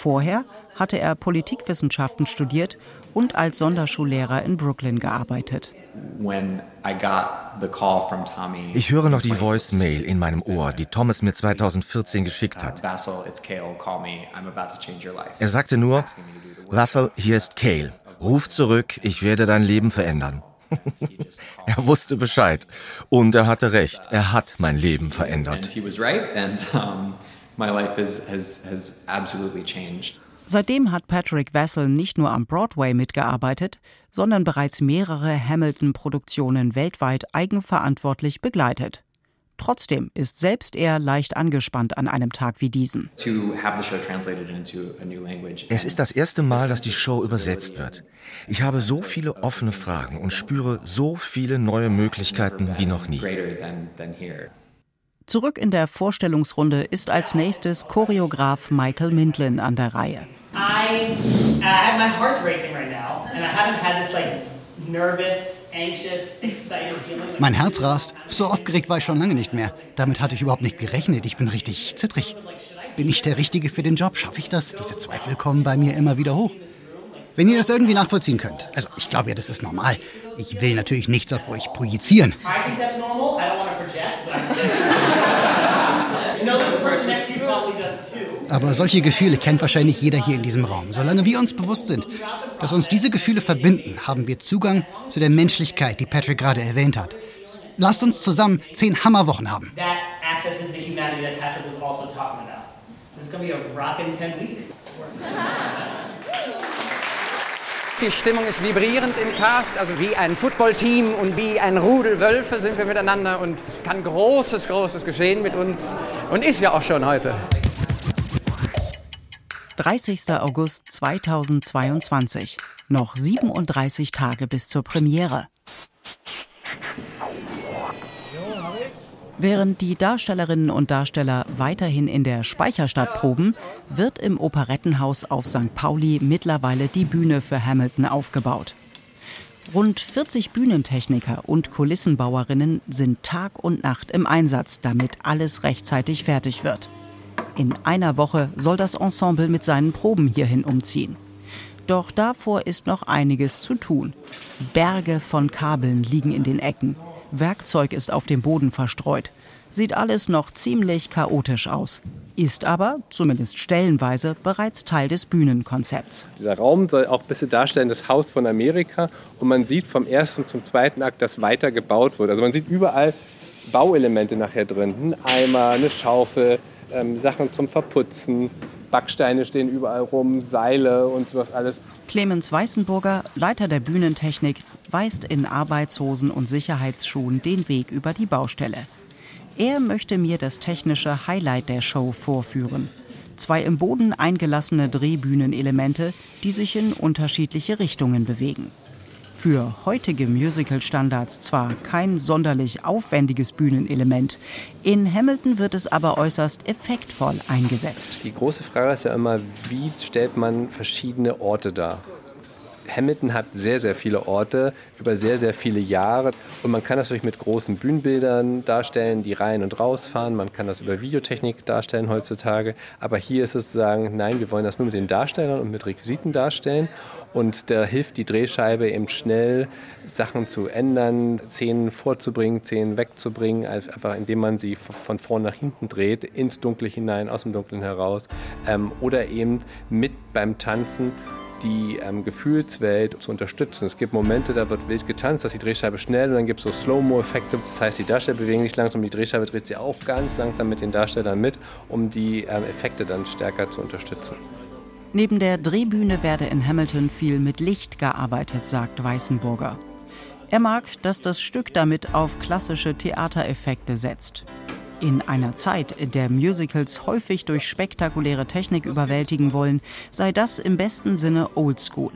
Vorher hatte er Politikwissenschaften studiert und als Sonderschullehrer in Brooklyn gearbeitet. Ich höre noch die Voice-Mail in meinem Ohr, die Thomas mir 2014 geschickt hat. Vassal. Er sagte nur, Russell, hier ist Cale. Ruf zurück, ich werde dein Leben verändern. (laughs) er wusste Bescheid. Und er hatte recht. Er hat mein Leben verändert. My life has, has, has absolutely changed. Seitdem hat Patrick Wessel nicht nur am Broadway mitgearbeitet, sondern bereits mehrere Hamilton-Produktionen weltweit eigenverantwortlich begleitet. Trotzdem ist selbst er leicht angespannt an einem Tag wie diesen. Es ist das erste Mal, dass die Show übersetzt wird. Ich habe so viele offene Fragen und spüre so viele neue Möglichkeiten wie noch nie. Zurück in der Vorstellungsrunde ist als nächstes Choreograf Michael Mindlin an der Reihe. I, uh, my heart's racing right now and I haven't had this like nervous mein Herz rast. So aufgeregt war ich schon lange nicht mehr. Damit hatte ich überhaupt nicht gerechnet. Ich bin richtig zittrig. Bin ich der Richtige für den Job? Schaffe ich das? Diese Zweifel kommen bei mir immer wieder hoch. Wenn ihr das irgendwie nachvollziehen könnt. Also, ich glaube ja, das ist normal. Ich will natürlich nichts auf euch projizieren. Aber solche Gefühle kennt wahrscheinlich jeder hier in diesem Raum. Solange wir uns bewusst sind, dass uns diese Gefühle verbinden, haben wir Zugang zu der Menschlichkeit, die Patrick gerade erwähnt hat. Lasst uns zusammen zehn Hammerwochen haben. Die Stimmung ist vibrierend im Cast, also wie ein Footballteam und wie ein Rudel Wölfe sind wir miteinander und es kann Großes, Großes geschehen mit uns und ist ja auch schon heute. 30. August 2022. Noch 37 Tage bis zur Premiere. Während die Darstellerinnen und Darsteller weiterhin in der Speicherstadt proben, wird im Operettenhaus auf St. Pauli mittlerweile die Bühne für Hamilton aufgebaut. Rund 40 Bühnentechniker und Kulissenbauerinnen sind Tag und Nacht im Einsatz, damit alles rechtzeitig fertig wird. In einer Woche soll das Ensemble mit seinen Proben hierhin umziehen. Doch davor ist noch einiges zu tun. Berge von Kabeln liegen in den Ecken. Werkzeug ist auf dem Boden verstreut. Sieht alles noch ziemlich chaotisch aus. Ist aber, zumindest stellenweise, bereits Teil des Bühnenkonzepts. Dieser Raum soll auch ein bisschen darstellen, das Haus von Amerika. Und man sieht vom ersten zum zweiten Akt, dass weiter gebaut wird. Also man sieht überall Bauelemente nachher drin. Ein Eimer, eine Schaufel, ähm, Sachen zum Verputzen. Backsteine stehen überall rum, Seile und sowas alles. Clemens Weißenburger, Leiter der Bühnentechnik, weist in Arbeitshosen und Sicherheitsschuhen den Weg über die Baustelle. Er möchte mir das technische Highlight der Show vorführen. Zwei im Boden eingelassene Drehbühnenelemente, die sich in unterschiedliche Richtungen bewegen. Für heutige Musical-Standards zwar kein sonderlich aufwendiges Bühnenelement, in Hamilton wird es aber äußerst effektvoll eingesetzt. Die große Frage ist ja immer, wie stellt man verschiedene Orte dar? Hamilton hat sehr, sehr viele Orte über sehr, sehr viele Jahre. Und man kann das natürlich mit großen Bühnenbildern darstellen, die rein und rausfahren. Man kann das über Videotechnik darstellen heutzutage. Aber hier ist es sozusagen, nein, wir wollen das nur mit den Darstellern und mit Requisiten darstellen. Und da hilft die Drehscheibe eben schnell, Sachen zu ändern, Szenen vorzubringen, Szenen wegzubringen, einfach indem man sie von vorn nach hinten dreht, ins Dunkle hinein, aus dem Dunklen heraus. Ähm, oder eben mit beim Tanzen die ähm, Gefühlswelt zu unterstützen. Es gibt Momente, da wird wild getanzt, dass die Drehscheibe schnell und dann gibt es so Slow-Mo-Effekte. Das heißt, die Darsteller bewegen sich langsam, die Drehscheibe dreht sich auch ganz langsam mit den Darstellern mit, um die ähm, Effekte dann stärker zu unterstützen. Neben der Drehbühne werde in Hamilton viel mit Licht gearbeitet, sagt Weißenburger. Er mag, dass das Stück damit auf klassische Theatereffekte setzt. In einer Zeit, in der Musicals häufig durch spektakuläre Technik überwältigen wollen, sei das im besten Sinne Oldschool.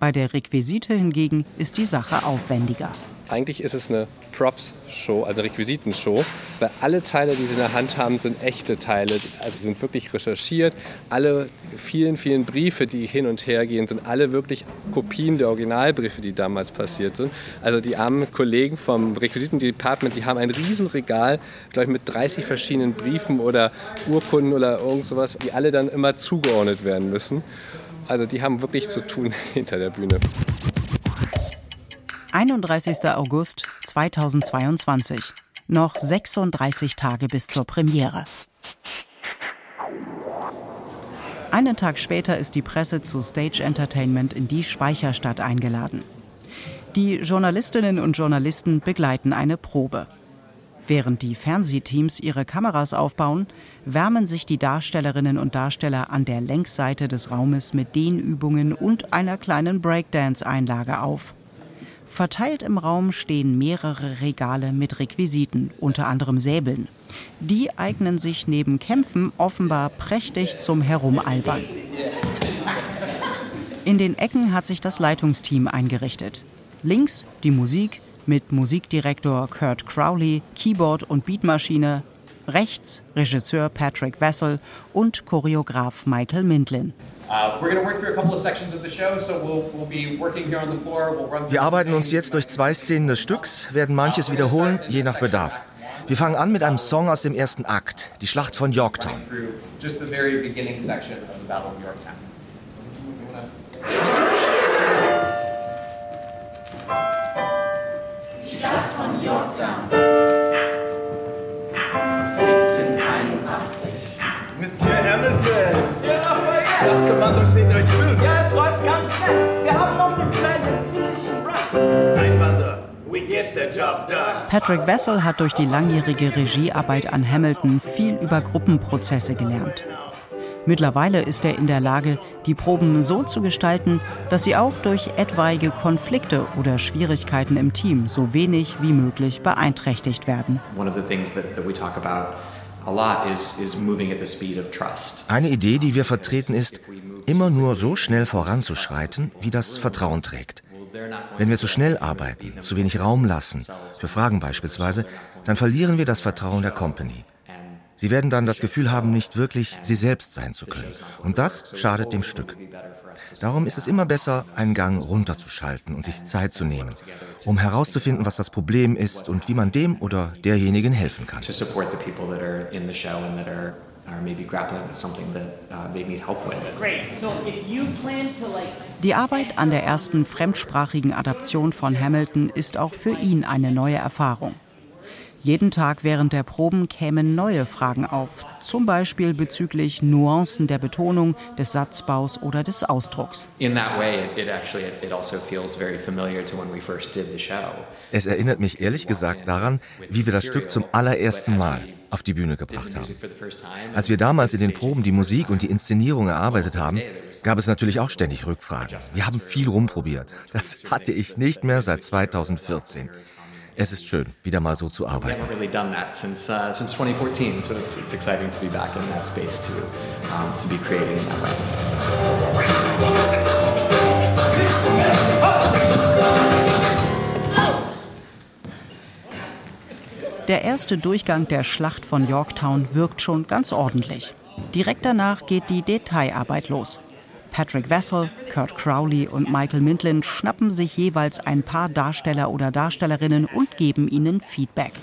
Bei der Requisite hingegen ist die Sache aufwendiger. Eigentlich ist es eine Props-Show, also Requisitenshow, weil alle Teile, die sie in der Hand haben, sind echte Teile, also sind wirklich recherchiert. Alle vielen, vielen Briefe, die hin und her gehen, sind alle wirklich Kopien der Originalbriefe, die damals passiert sind. Also die armen Kollegen vom Requisitendepartment, die haben ein Riesenregal, glaube ich, mit 30 verschiedenen Briefen oder Urkunden oder irgend sowas, die alle dann immer zugeordnet werden müssen. Also die haben wirklich zu tun (laughs) hinter der Bühne. 31. August 2022. Noch 36 Tage bis zur Premiere. Einen Tag später ist die Presse zu Stage Entertainment in die Speicherstadt eingeladen. Die Journalistinnen und Journalisten begleiten eine Probe. Während die Fernsehteams ihre Kameras aufbauen, wärmen sich die Darstellerinnen und Darsteller an der Längsseite des Raumes mit Dehnübungen und einer kleinen Breakdance-Einlage auf. Verteilt im Raum stehen mehrere Regale mit Requisiten, unter anderem Säbeln. Die eignen sich neben Kämpfen offenbar prächtig zum Herumalbern. In den Ecken hat sich das Leitungsteam eingerichtet. Links die Musik mit Musikdirektor Kurt Crowley, Keyboard und Beatmaschine. Rechts Regisseur Patrick Wessel und Choreograf Michael Mindlin. Wir arbeiten uns jetzt durch zwei Szenen des Stücks, werden manches wiederholen, je nach Bedarf. Wir fangen an mit einem Song aus dem ersten Akt, die Schlacht von Yorktown. Patrick Wessel hat durch die langjährige Regiearbeit an Hamilton viel über Gruppenprozesse gelernt. Mittlerweile ist er in der Lage, die Proben so zu gestalten, dass sie auch durch etwaige Konflikte oder Schwierigkeiten im Team so wenig wie möglich beeinträchtigt werden. One of the things that, that we talk about eine Idee, die wir vertreten, ist, immer nur so schnell voranzuschreiten, wie das Vertrauen trägt. Wenn wir zu schnell arbeiten, zu wenig Raum lassen, für Fragen beispielsweise, dann verlieren wir das Vertrauen der Company. Sie werden dann das Gefühl haben, nicht wirklich sie selbst sein zu können. Und das schadet dem Stück. Darum ist es immer besser, einen Gang runterzuschalten und sich Zeit zu nehmen, um herauszufinden, was das Problem ist und wie man dem oder derjenigen helfen kann. Die Arbeit an der ersten fremdsprachigen Adaption von Hamilton ist auch für ihn eine neue Erfahrung. Jeden Tag während der Proben kämen neue Fragen auf, zum Beispiel bezüglich Nuancen der Betonung, des Satzbaus oder des Ausdrucks. Also es erinnert mich ehrlich gesagt daran, wie wir das Stück zum allerersten Mal auf die Bühne gebracht haben. Als wir damals in den Proben die Musik und die Inszenierung erarbeitet haben, gab es natürlich auch ständig Rückfragen. Wir haben viel rumprobiert. Das hatte ich nicht mehr seit 2014. Es ist schön, wieder mal so zu arbeiten. Der erste Durchgang der Schlacht von Yorktown wirkt schon ganz ordentlich. Direkt danach geht die Detailarbeit los. Patrick Wessel, Kurt Crowley und Michael Mindlin schnappen sich jeweils ein paar Darsteller oder Darstellerinnen und geben ihnen Feedback.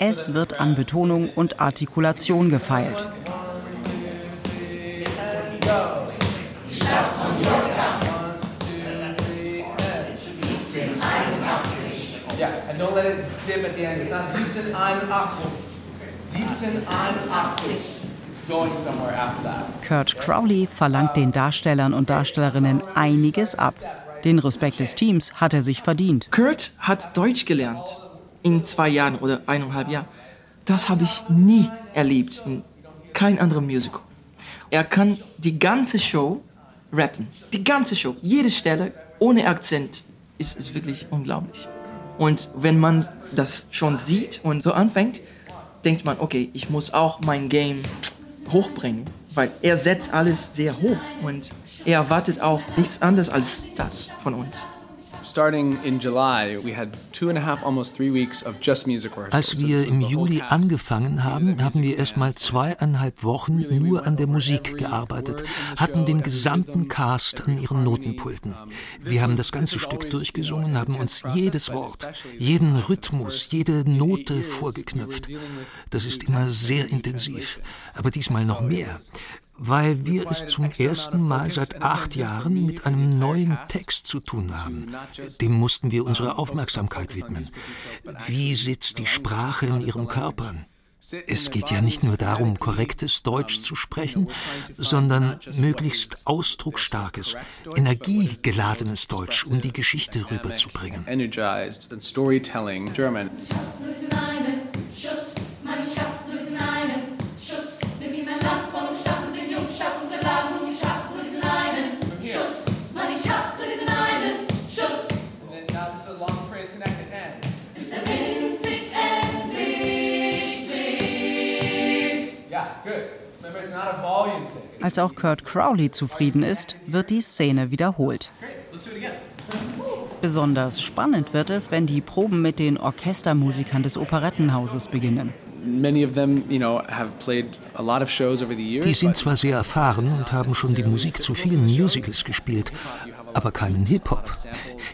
Es wird an Betonung und Artikulation gefeilt. Yeah, and don't let it dip at the end. It's not 1781. 1781. Kurt Crowley verlangt den Darstellern und Darstellerinnen einiges ab. Den Respekt des Teams hat er sich verdient. Kurt hat Deutsch gelernt. In zwei Jahren oder eineinhalb Jahren. Das habe ich nie erlebt in kein anderem Musical. Er kann die ganze Show rappen. Die ganze Show. Jede Stelle ohne Akzent ist, ist wirklich unglaublich. Und wenn man das schon sieht und so anfängt, denkt man, okay, ich muss auch mein Game hochbringen, weil er setzt alles sehr hoch und er erwartet auch nichts anderes als das von uns. Als wir im Juli angefangen haben, haben wir erst mal zweieinhalb Wochen nur an der Musik gearbeitet, hatten den gesamten Cast an ihren Notenpulten. Wir haben das ganze Stück durchgesungen, haben uns jedes Wort, jeden Rhythmus, jede Note vorgeknüpft. Das ist immer sehr intensiv, aber diesmal noch mehr weil wir es zum ersten Mal seit acht Jahren mit einem neuen Text zu tun haben. Dem mussten wir unsere Aufmerksamkeit widmen. Wie sitzt die Sprache in ihrem Körper? Es geht ja nicht nur darum, korrektes Deutsch zu sprechen, sondern möglichst ausdrucksstarkes, energiegeladenes Deutsch, um die Geschichte rüberzubringen. Als auch Kurt Crowley zufrieden ist, wird die Szene wiederholt. Besonders spannend wird es, wenn die Proben mit den Orchestermusikern des Operettenhauses beginnen. Die sind zwar sehr erfahren und haben schon die Musik zu vielen Musicals gespielt, aber keinen Hip-Hop.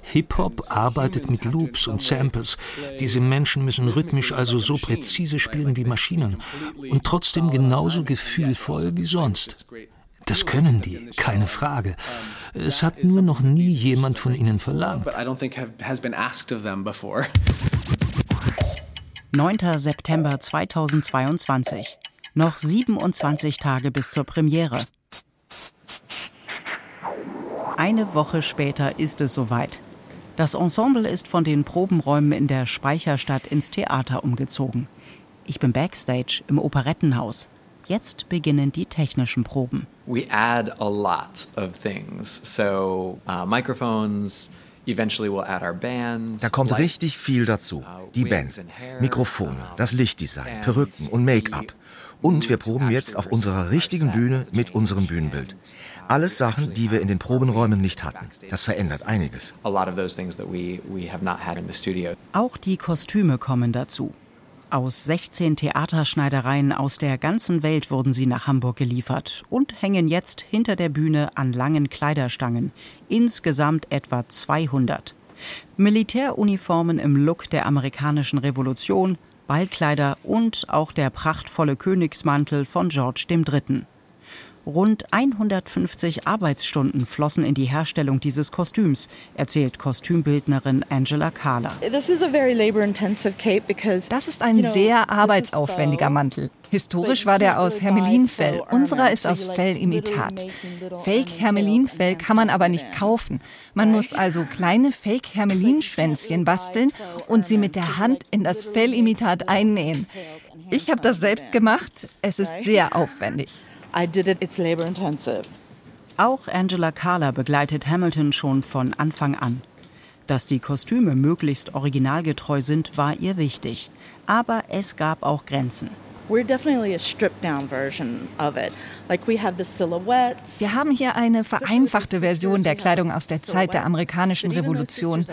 Hip-Hop arbeitet mit Loops und Samples. Diese Menschen müssen rhythmisch also so präzise spielen wie Maschinen und trotzdem genauso gefühlvoll wie sonst. Das können die, keine Frage. Es hat nur noch nie jemand von ihnen verlangt. 9. September 2022. Noch 27 Tage bis zur Premiere. Eine Woche später ist es soweit. Das Ensemble ist von den Probenräumen in der Speicherstadt ins Theater umgezogen. Ich bin backstage im Operettenhaus. Jetzt beginnen die technischen Proben. We add a lot of things. So uh, microphones, da kommt richtig viel dazu. Uh, Die Band, Mikrofone, das Lichtdesign, Perücken und Make-up. Und wir proben jetzt auf unserer richtigen Bühne mit unserem Bühnenbild. Alles Sachen, die wir in den Probenräumen nicht hatten. Das verändert einiges. Auch die Kostüme kommen dazu. Aus 16 Theaterschneidereien aus der ganzen Welt wurden sie nach Hamburg geliefert und hängen jetzt hinter der Bühne an langen Kleiderstangen. Insgesamt etwa 200. Militäruniformen im Look der amerikanischen Revolution, Ballkleider und auch der prachtvolle Königsmantel von George III. Rund 150 Arbeitsstunden flossen in die Herstellung dieses Kostüms, erzählt Kostümbildnerin Angela Kahler. Das ist ein sehr arbeitsaufwendiger Mantel. Historisch war der aus Hermelinfell. Unserer ist aus Fellimitat. Fake-Hermelinfell kann man aber nicht kaufen. Man muss also kleine Fake-Hermelinschwänzchen basteln und sie mit der Hand in das Fellimitat einnähen. Ich habe das selbst gemacht. Es ist sehr aufwendig. I did it, it's labor intensive. Auch Angela Carler begleitet Hamilton schon von Anfang an. Dass die Kostüme möglichst originalgetreu sind, war ihr wichtig. Aber es gab auch Grenzen. Wir haben hier eine vereinfachte Version der Kleidung aus der Zeit der amerikanischen Revolution.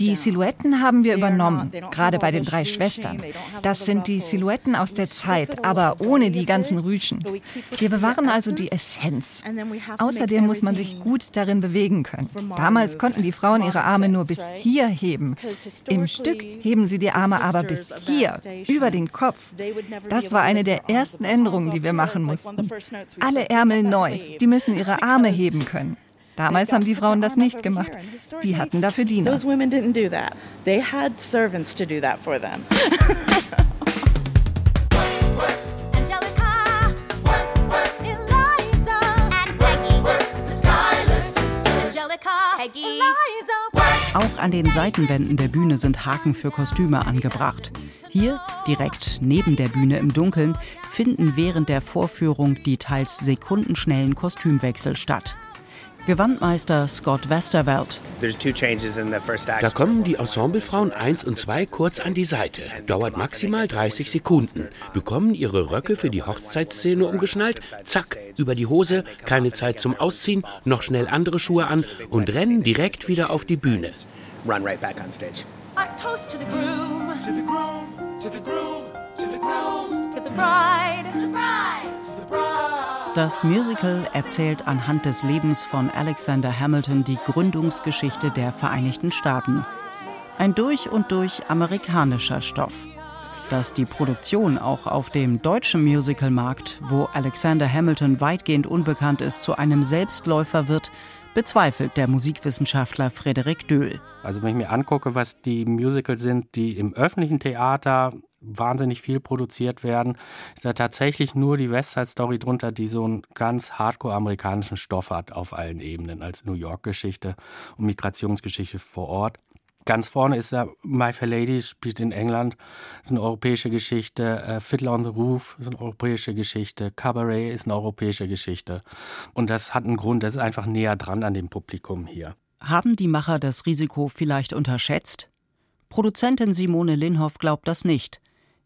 Die Silhouetten haben wir übernommen, gerade bei den drei Schwestern. Das sind die Silhouetten aus der Zeit, aber ohne die ganzen Rüschen. Wir bewahren also die Essenz. Außerdem muss man sich gut darin bewegen können. Damals konnten die Frauen ihre Arme nur bis hier heben. Im Stück heben sie die Arme aber bis hier, über den Kopf. Das war eine der ersten Änderungen, die wir machen mussten. Alle Ärmel neu. Die müssen ihre Arme heben können. Damals haben die Frauen das nicht gemacht. Die hatten dafür Diener. Auch an den Seitenwänden der Bühne sind Haken für Kostüme angebracht. Hier, direkt neben der Bühne im Dunkeln, finden während der Vorführung die teils sekundenschnellen Kostümwechsel statt. Gewandmeister Scott Westerveld. Da kommen die Ensemblefrauen 1 und 2 kurz an die Seite. Dauert maximal 30 Sekunden. Bekommen ihre Röcke für die Hochzeitsszene umgeschnallt. Zack, über die Hose, keine Zeit zum Ausziehen, noch schnell andere Schuhe an und rennen direkt wieder auf die Bühne. Run right back on stage. A toast to the groom, to the groom, to the groom, to the groom, to the bride, to the bride, to the bride. Das Musical erzählt anhand des Lebens von Alexander Hamilton die Gründungsgeschichte der Vereinigten Staaten. Ein durch und durch amerikanischer Stoff. Dass die Produktion auch auf dem deutschen Musicalmarkt, wo Alexander Hamilton weitgehend unbekannt ist, zu einem Selbstläufer wird, bezweifelt der Musikwissenschaftler Frederik Döhl. Also wenn ich mir angucke, was die Musicals sind, die im öffentlichen Theater wahnsinnig viel produziert werden, ist da tatsächlich nur die Westside Story drunter, die so einen ganz hardcore amerikanischen Stoff hat auf allen Ebenen, als New York-Geschichte und Migrationsgeschichte vor Ort. Ganz vorne ist ja My Fair Lady, spielt in England, ist eine europäische Geschichte. Äh, Fiddler on the Roof ist eine europäische Geschichte. Cabaret ist eine europäische Geschichte. Und das hat einen Grund, das ist einfach näher dran an dem Publikum hier. Haben die Macher das Risiko vielleicht unterschätzt? Produzentin Simone Linhoff glaubt das nicht.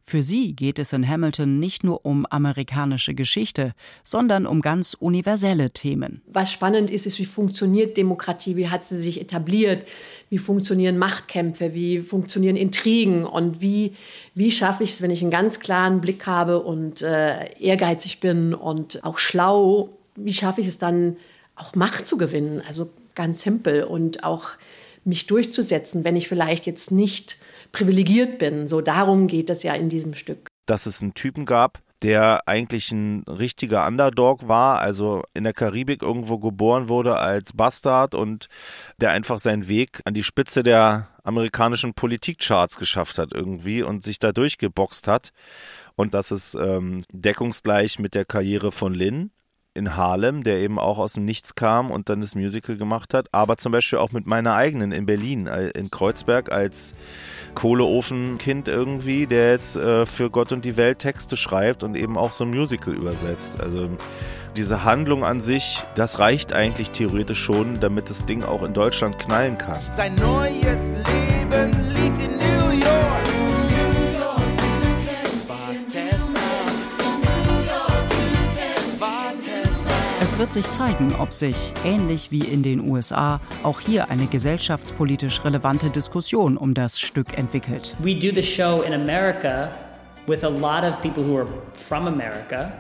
Für sie geht es in Hamilton nicht nur um amerikanische Geschichte, sondern um ganz universelle Themen. Was spannend ist, ist, wie funktioniert Demokratie, wie hat sie sich etabliert, wie funktionieren Machtkämpfe, wie funktionieren Intrigen und wie, wie schaffe ich es, wenn ich einen ganz klaren Blick habe und äh, ehrgeizig bin und auch schlau, wie schaffe ich es dann, auch Macht zu gewinnen? Also ganz simpel und auch mich durchzusetzen, wenn ich vielleicht jetzt nicht privilegiert bin. So darum geht es ja in diesem Stück. Dass es einen Typen gab, der eigentlich ein richtiger Underdog war, also in der Karibik irgendwo geboren wurde als Bastard und der einfach seinen Weg an die Spitze der amerikanischen Politikcharts geschafft hat irgendwie und sich da durchgeboxt hat. Und das ist ähm, deckungsgleich mit der Karriere von Lynn in Harlem, der eben auch aus dem Nichts kam und dann das Musical gemacht hat, aber zum Beispiel auch mit meiner eigenen in Berlin, äh, in Kreuzberg als Kohleofenkind irgendwie, der jetzt äh, für Gott und die Welt Texte schreibt und eben auch so ein Musical übersetzt. Also diese Handlung an sich, das reicht eigentlich theoretisch schon, damit das Ding auch in Deutschland knallen kann. Sein neues Leben Es wird sich zeigen, ob sich, ähnlich wie in den USA, auch hier eine gesellschaftspolitisch relevante Diskussion um das Stück entwickelt. We do the show in America with a lot of people who are from America.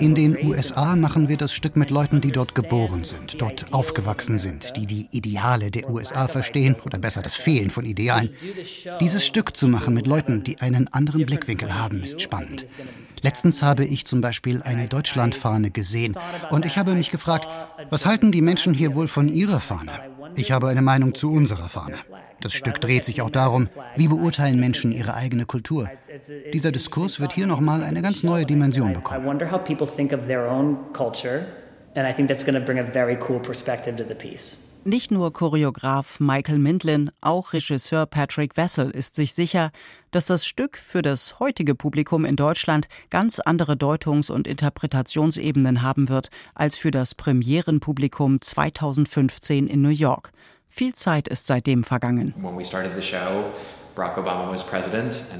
In den USA machen wir das Stück mit Leuten, die dort geboren sind, dort aufgewachsen sind, die die Ideale der USA verstehen oder besser das Fehlen von Idealen. Dieses Stück zu machen mit Leuten, die einen anderen Blickwinkel haben, ist spannend. Letztens habe ich zum Beispiel eine Deutschlandfahne gesehen und ich habe mich gefragt, was halten die Menschen hier wohl von ihrer Fahne? Ich habe eine Meinung zu unserer Fahne. Das Stück dreht sich auch darum, wie beurteilen Menschen ihre eigene Kultur. Dieser Diskurs wird hier nochmal eine ganz neue Dimension bekommen. Nicht nur Choreograf Michael Mindlin, auch Regisseur Patrick Wessel ist sich sicher, dass das Stück für das heutige Publikum in Deutschland ganz andere Deutungs- und Interpretationsebenen haben wird als für das Premierenpublikum 2015 in New York. Viel Zeit ist seitdem vergangen.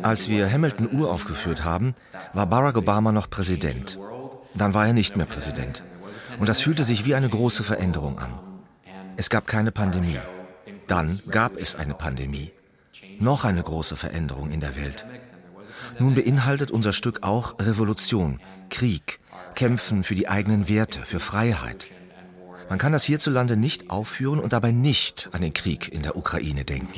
Als wir Hamilton uraufgeführt haben, war Barack Obama noch Präsident. Dann war er nicht mehr Präsident. Und das fühlte sich wie eine große Veränderung an. Es gab keine Pandemie. Dann gab es eine Pandemie. Noch eine große Veränderung in der Welt. Nun beinhaltet unser Stück auch Revolution, Krieg, Kämpfen für die eigenen Werte, für Freiheit. Man kann das hierzulande nicht aufführen und dabei nicht an den Krieg in der Ukraine denken.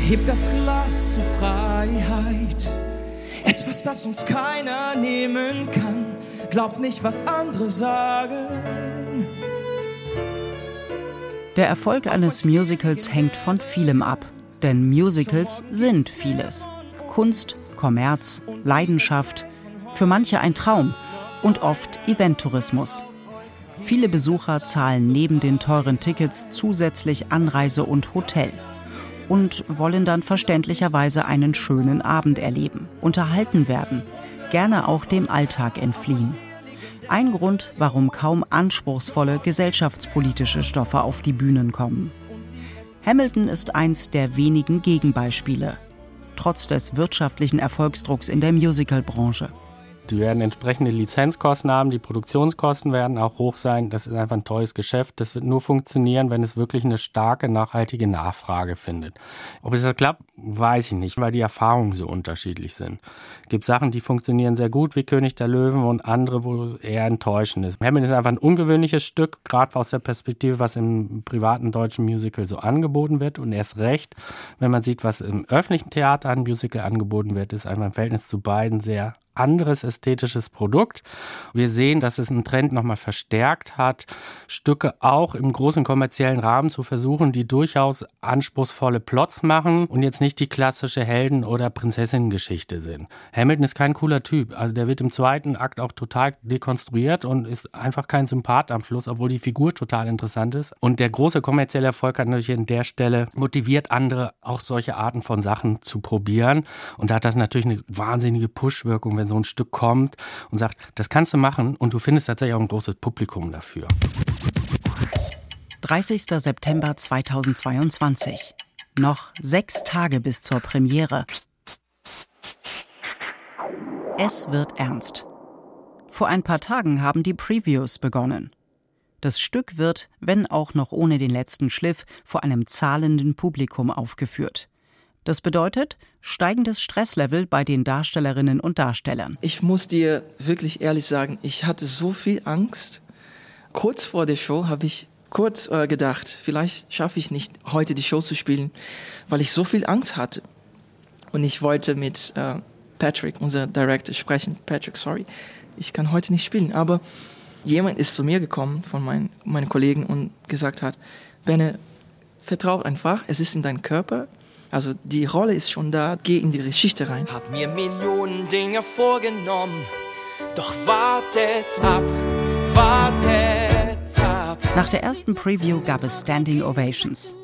Heb das Glas zur Freiheit. Etwas, das uns keiner nehmen kann. Glaubt nicht, was andere sagen. Der Erfolg eines Musicals hängt von vielem ab. Denn Musicals sind vieles. Kunst, Kommerz, Leidenschaft, für manche ein Traum und oft Eventtourismus. Viele Besucher zahlen neben den teuren Tickets zusätzlich Anreise und Hotel und wollen dann verständlicherweise einen schönen Abend erleben, unterhalten werden, gerne auch dem Alltag entfliehen. Ein Grund, warum kaum anspruchsvolle gesellschaftspolitische Stoffe auf die Bühnen kommen. Hamilton ist eins der wenigen Gegenbeispiele trotz des wirtschaftlichen Erfolgsdrucks in der Musicalbranche. Die werden entsprechende Lizenzkosten haben, die Produktionskosten werden auch hoch sein. Das ist einfach ein teures Geschäft. Das wird nur funktionieren, wenn es wirklich eine starke, nachhaltige Nachfrage findet. Ob es das klappt, weiß ich nicht, weil die Erfahrungen so unterschiedlich sind. Es gibt Sachen, die funktionieren sehr gut, wie König der Löwen, und andere, wo es eher enttäuschend ist. Hamilton ist einfach ein ungewöhnliches Stück, gerade aus der Perspektive, was im privaten deutschen Musical so angeboten wird. Und erst recht, wenn man sieht, was im öffentlichen Theater an Musical angeboten wird, ist einfach im Verhältnis zu beiden sehr anderes ästhetisches Produkt. Wir sehen, dass es einen Trend nochmal verstärkt hat, Stücke auch im großen kommerziellen Rahmen zu versuchen, die durchaus anspruchsvolle Plots machen und jetzt nicht die klassische Helden- oder Prinzessinnengeschichte sind. Hamilton ist kein cooler Typ. Also der wird im zweiten Akt auch total dekonstruiert und ist einfach kein Sympath am Schluss, obwohl die Figur total interessant ist. Und der große kommerzielle Erfolg hat natürlich an der Stelle motiviert andere, auch solche Arten von Sachen zu probieren. Und da hat das natürlich eine wahnsinnige Push-Wirkung, wenn wenn so ein Stück kommt und sagt, das kannst du machen und du findest tatsächlich auch ein großes Publikum dafür. 30. September 2022. Noch sechs Tage bis zur Premiere. Es wird ernst. Vor ein paar Tagen haben die Previews begonnen. Das Stück wird, wenn auch noch ohne den letzten Schliff, vor einem zahlenden Publikum aufgeführt. Das bedeutet steigendes Stresslevel bei den Darstellerinnen und Darstellern. Ich muss dir wirklich ehrlich sagen, ich hatte so viel Angst. Kurz vor der Show habe ich kurz äh, gedacht, vielleicht schaffe ich nicht heute die Show zu spielen, weil ich so viel Angst hatte. Und ich wollte mit äh, Patrick, unser Director, sprechen. Patrick, sorry, ich kann heute nicht spielen. Aber jemand ist zu mir gekommen von meinen, meinen Kollegen und gesagt hat, Benne, vertrau einfach, es ist in deinem Körper, also die Rolle ist schon da, geh in die Geschichte rein. Hab mir Millionen Dinge vorgenommen, doch wartet ab, wartet ab. Nach der ersten Preview gab es Standing Ovations.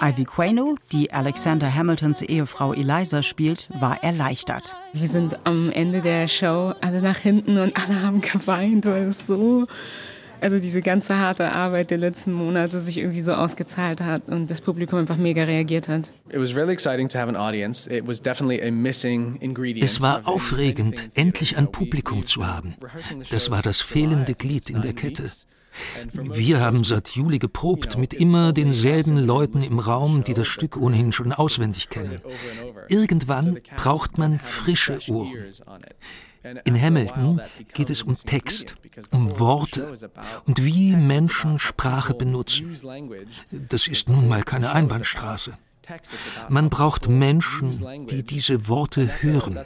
Ivy Quano, die Alexander Hamiltons Ehefrau Eliza spielt, war erleichtert. Wir sind am Ende der Show alle nach hinten und alle haben geweint, weil es so also diese ganze harte Arbeit der letzten Monate sich irgendwie so ausgezahlt hat und das Publikum einfach mega reagiert hat. Es war aufregend, endlich ein Publikum zu haben. Das war das fehlende Glied in der Kette. Wir haben seit Juli geprobt mit immer denselben Leuten im Raum, die das Stück ohnehin schon auswendig kennen. Irgendwann braucht man frische Ohren. In Hamilton geht es um Text, um Worte und wie Menschen Sprache benutzen. Das ist nun mal keine Einbahnstraße. Man braucht Menschen, die diese Worte hören.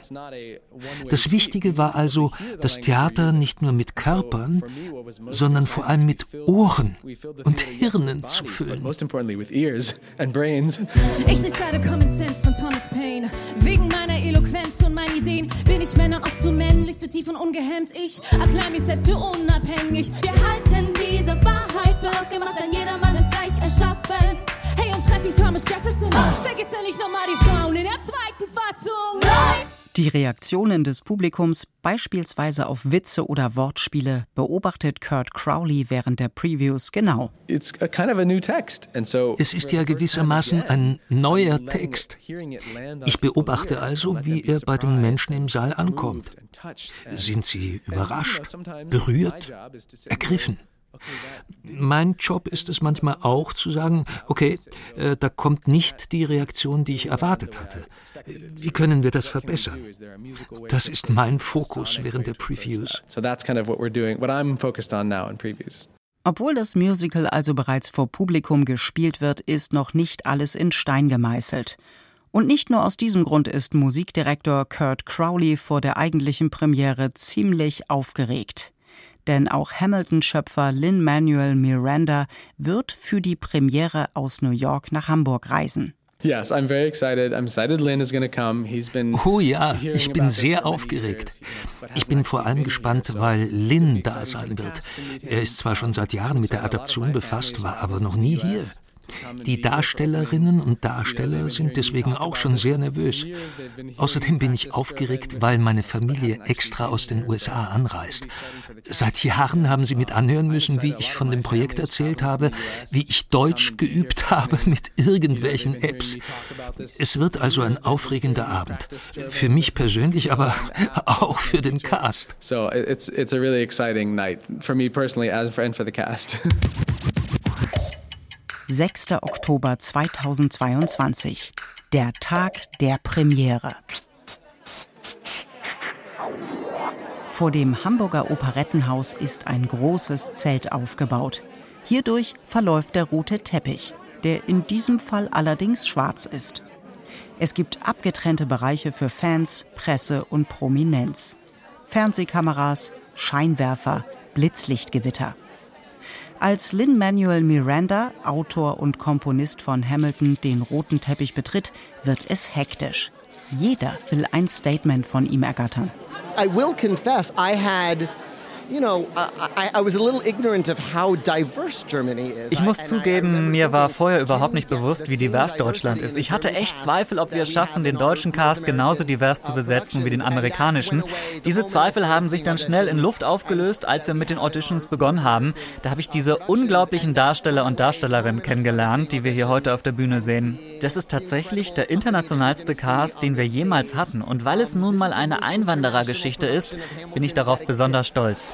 Das Wichtige war also, das Theater nicht nur mit Körpern, sondern vor allem mit Ohren und Hirnen zu füllen. Ich lese gerade Common Sense von Thomas Paine. Wegen meiner Eloquenz und meinen Ideen bin ich Männern oft zu männlich, zu tief und ungehemmt. Ich erkläre mich selbst für unabhängig. Wir halten diese Wahrheit für ausgemacht, denn jeder Mann ist gleich erschaffen. Und treff ich Thomas Jefferson. Vergiss ja nicht nochmal die Frauen in der zweiten Fassung. Die Reaktionen des Publikums, beispielsweise auf Witze oder Wortspiele, beobachtet Kurt Crowley während der Previews genau. Es ist ja gewissermaßen ein neuer Text. Ich beobachte also, wie er bei den Menschen im Saal ankommt. Sind sie überrascht, berührt, ergriffen? Mein Job ist es manchmal auch zu sagen, okay, äh, da kommt nicht die Reaktion, die ich erwartet hatte. Wie können wir das verbessern? Das ist mein Fokus während der Previews. Obwohl das Musical also bereits vor Publikum gespielt wird, ist noch nicht alles in Stein gemeißelt. Und nicht nur aus diesem Grund ist Musikdirektor Kurt Crowley vor der eigentlichen Premiere ziemlich aufgeregt denn auch Hamilton-Schöpfer Lin-Manuel Miranda wird für die Premiere aus New York nach Hamburg reisen. Oh ja, ich bin sehr aufgeregt. Ich bin vor allem gespannt, weil Lin da sein wird. Er ist zwar schon seit Jahren mit der Adaption befasst, war aber noch nie hier. Die Darstellerinnen und Darsteller sind deswegen auch schon sehr nervös. Außerdem bin ich aufgeregt, weil meine Familie extra aus den USA anreist. Seit Jahren haben sie mit anhören müssen, wie ich von dem Projekt erzählt habe, wie ich Deutsch geübt habe mit irgendwelchen Apps. Es wird also ein aufregender Abend. Für mich persönlich, aber auch für den Cast. So it's it's a really exciting night for me personally and for the cast. (laughs) 6. Oktober 2022, der Tag der Premiere. Vor dem Hamburger Operettenhaus ist ein großes Zelt aufgebaut. Hierdurch verläuft der rote Teppich, der in diesem Fall allerdings schwarz ist. Es gibt abgetrennte Bereiche für Fans, Presse und Prominenz. Fernsehkameras, Scheinwerfer, Blitzlichtgewitter. Als Lin-Manuel Miranda, Autor und Komponist von Hamilton, den roten Teppich betritt, wird es hektisch. Jeder will ein Statement von ihm ergattern. I will confess, I had Ich muss zugeben, mir war vorher überhaupt nicht bewusst, wie divers Deutschland ist. Ich hatte echt Zweifel, ob wir es schaffen, den deutschen Cast genauso divers zu besetzen wie den amerikanischen. Diese Zweifel haben sich dann schnell in Luft aufgelöst, als wir mit den Auditions begonnen haben. Da habe ich diese unglaublichen Darsteller und Darstellerinnen kennengelernt, die wir hier heute auf der Bühne sehen. Das ist tatsächlich der internationalste Cast, den wir jemals hatten. Und weil es nun mal eine Einwanderergeschichte ist, bin ich darauf besonders stolz.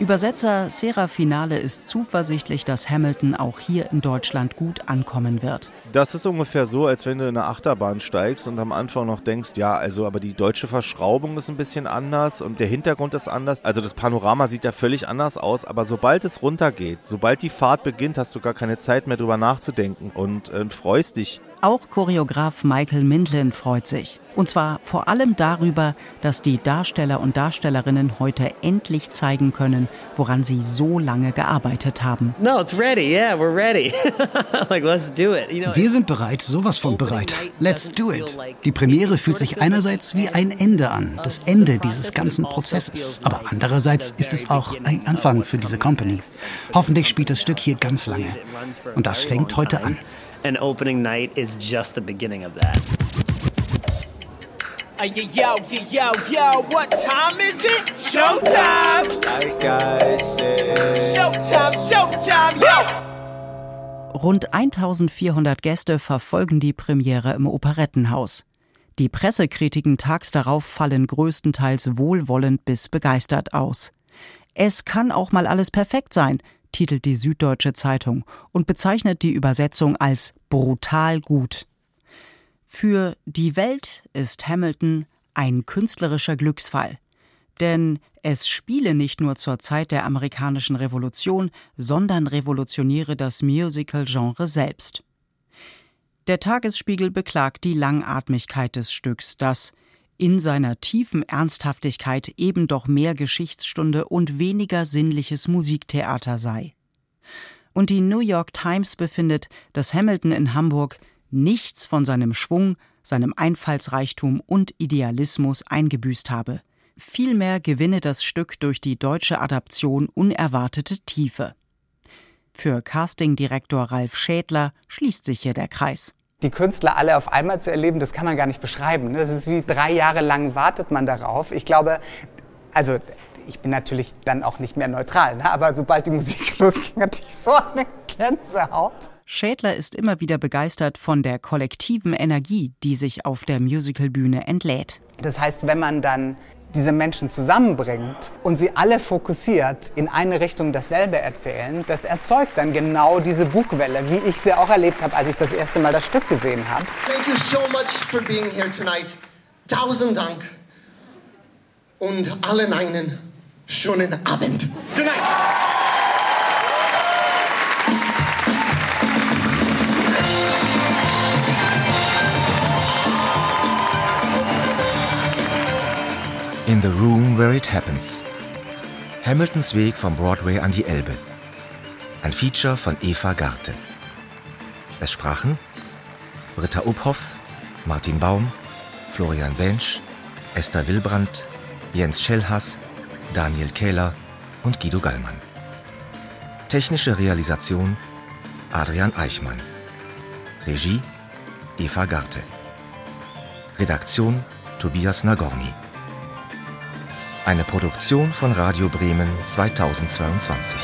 Übersetzer Sarah Finale ist zuversichtlich, dass Hamilton auch hier in Deutschland gut ankommen wird. Das ist ungefähr so, als wenn du in eine Achterbahn steigst und am Anfang noch denkst, ja, also aber die deutsche Verschraubung ist ein bisschen anders und der Hintergrund ist anders. Also das Panorama sieht ja völlig anders aus, aber sobald es runtergeht, sobald die Fahrt beginnt, hast du gar keine Zeit mehr drüber nachzudenken und äh, freust dich auch Choreograf Michael Mindlin freut sich. Und zwar vor allem darüber, dass die Darsteller und Darstellerinnen heute endlich zeigen können, woran sie so lange gearbeitet haben. No, it's ready. Yeah, we're ready. (laughs) like let's do it. You know, Wir sind bereit, sowas von bereit. Let's do it. Die Premiere fühlt sich einerseits wie ein Ende an, das Ende dieses ganzen Prozesses. Aber andererseits ist es auch ein Anfang für diese Company. Hoffentlich spielt das Stück hier ganz lange. Und das fängt heute an. And opening night is just the beginning of that. Uh, yo, yo, yo, yo, what time is it? Showtime! Like I said. Showtime, showtime, yo! Rund 1400 Gäste verfolgen die Premiere im Operettenhaus. Die Pressekritiken tags darauf fallen größtenteils wohlwollend bis begeistert aus. Es kann auch mal alles perfekt sein, titelt die Süddeutsche Zeitung und bezeichnet die Übersetzung als brutal gut. Für die Welt ist Hamilton ein künstlerischer Glücksfall. Denn es spiele nicht nur zur Zeit der amerikanischen Revolution, sondern revolutioniere das Musical-Genre selbst. Der Tagesspiegel beklagt die Langatmigkeit des Stücks, das in seiner tiefen Ernsthaftigkeit eben doch mehr Geschichtsstunde und weniger sinnliches Musiktheater sei. Und die New York Times befindet, dass Hamilton in Hamburg nichts von seinem Schwung, seinem Einfallsreichtum und Idealismus eingebüßt habe. Vielmehr gewinne das Stück durch die deutsche Adaption unerwartete Tiefe. Für Castingdirektor Ralf Schädler schließt sich hier der Kreis die Künstler alle auf einmal zu erleben, das kann man gar nicht beschreiben. Ne? Das ist wie drei Jahre lang wartet man darauf. Ich glaube, also ich bin natürlich dann auch nicht mehr neutral, ne? aber sobald die Musik (laughs) losging, hatte ich so eine Gänsehaut. Schädler ist immer wieder begeistert von der kollektiven Energie, die sich auf der Musicalbühne entlädt. Das heißt, wenn man dann diese Menschen zusammenbringt und sie alle fokussiert in eine Richtung dasselbe erzählen, das erzeugt dann genau diese Bugwelle, wie ich sie auch erlebt habe, als ich das erste Mal das Stück gesehen habe. Thank you so much for being here tonight. Tausend Dank und allen einen schönen Abend. Good night. The Room Where It Happens. Hamiltons Weg vom Broadway an die Elbe. Ein Feature von Eva Garte. Es sprachen Britta Uphoff, Martin Baum, Florian Bensch, Esther Wilbrandt, Jens Schellhass, Daniel Kähler und Guido Gallmann. Technische Realisation Adrian Eichmann. Regie Eva Garte. Redaktion Tobias Nagorny. Eine Produktion von Radio Bremen 2022.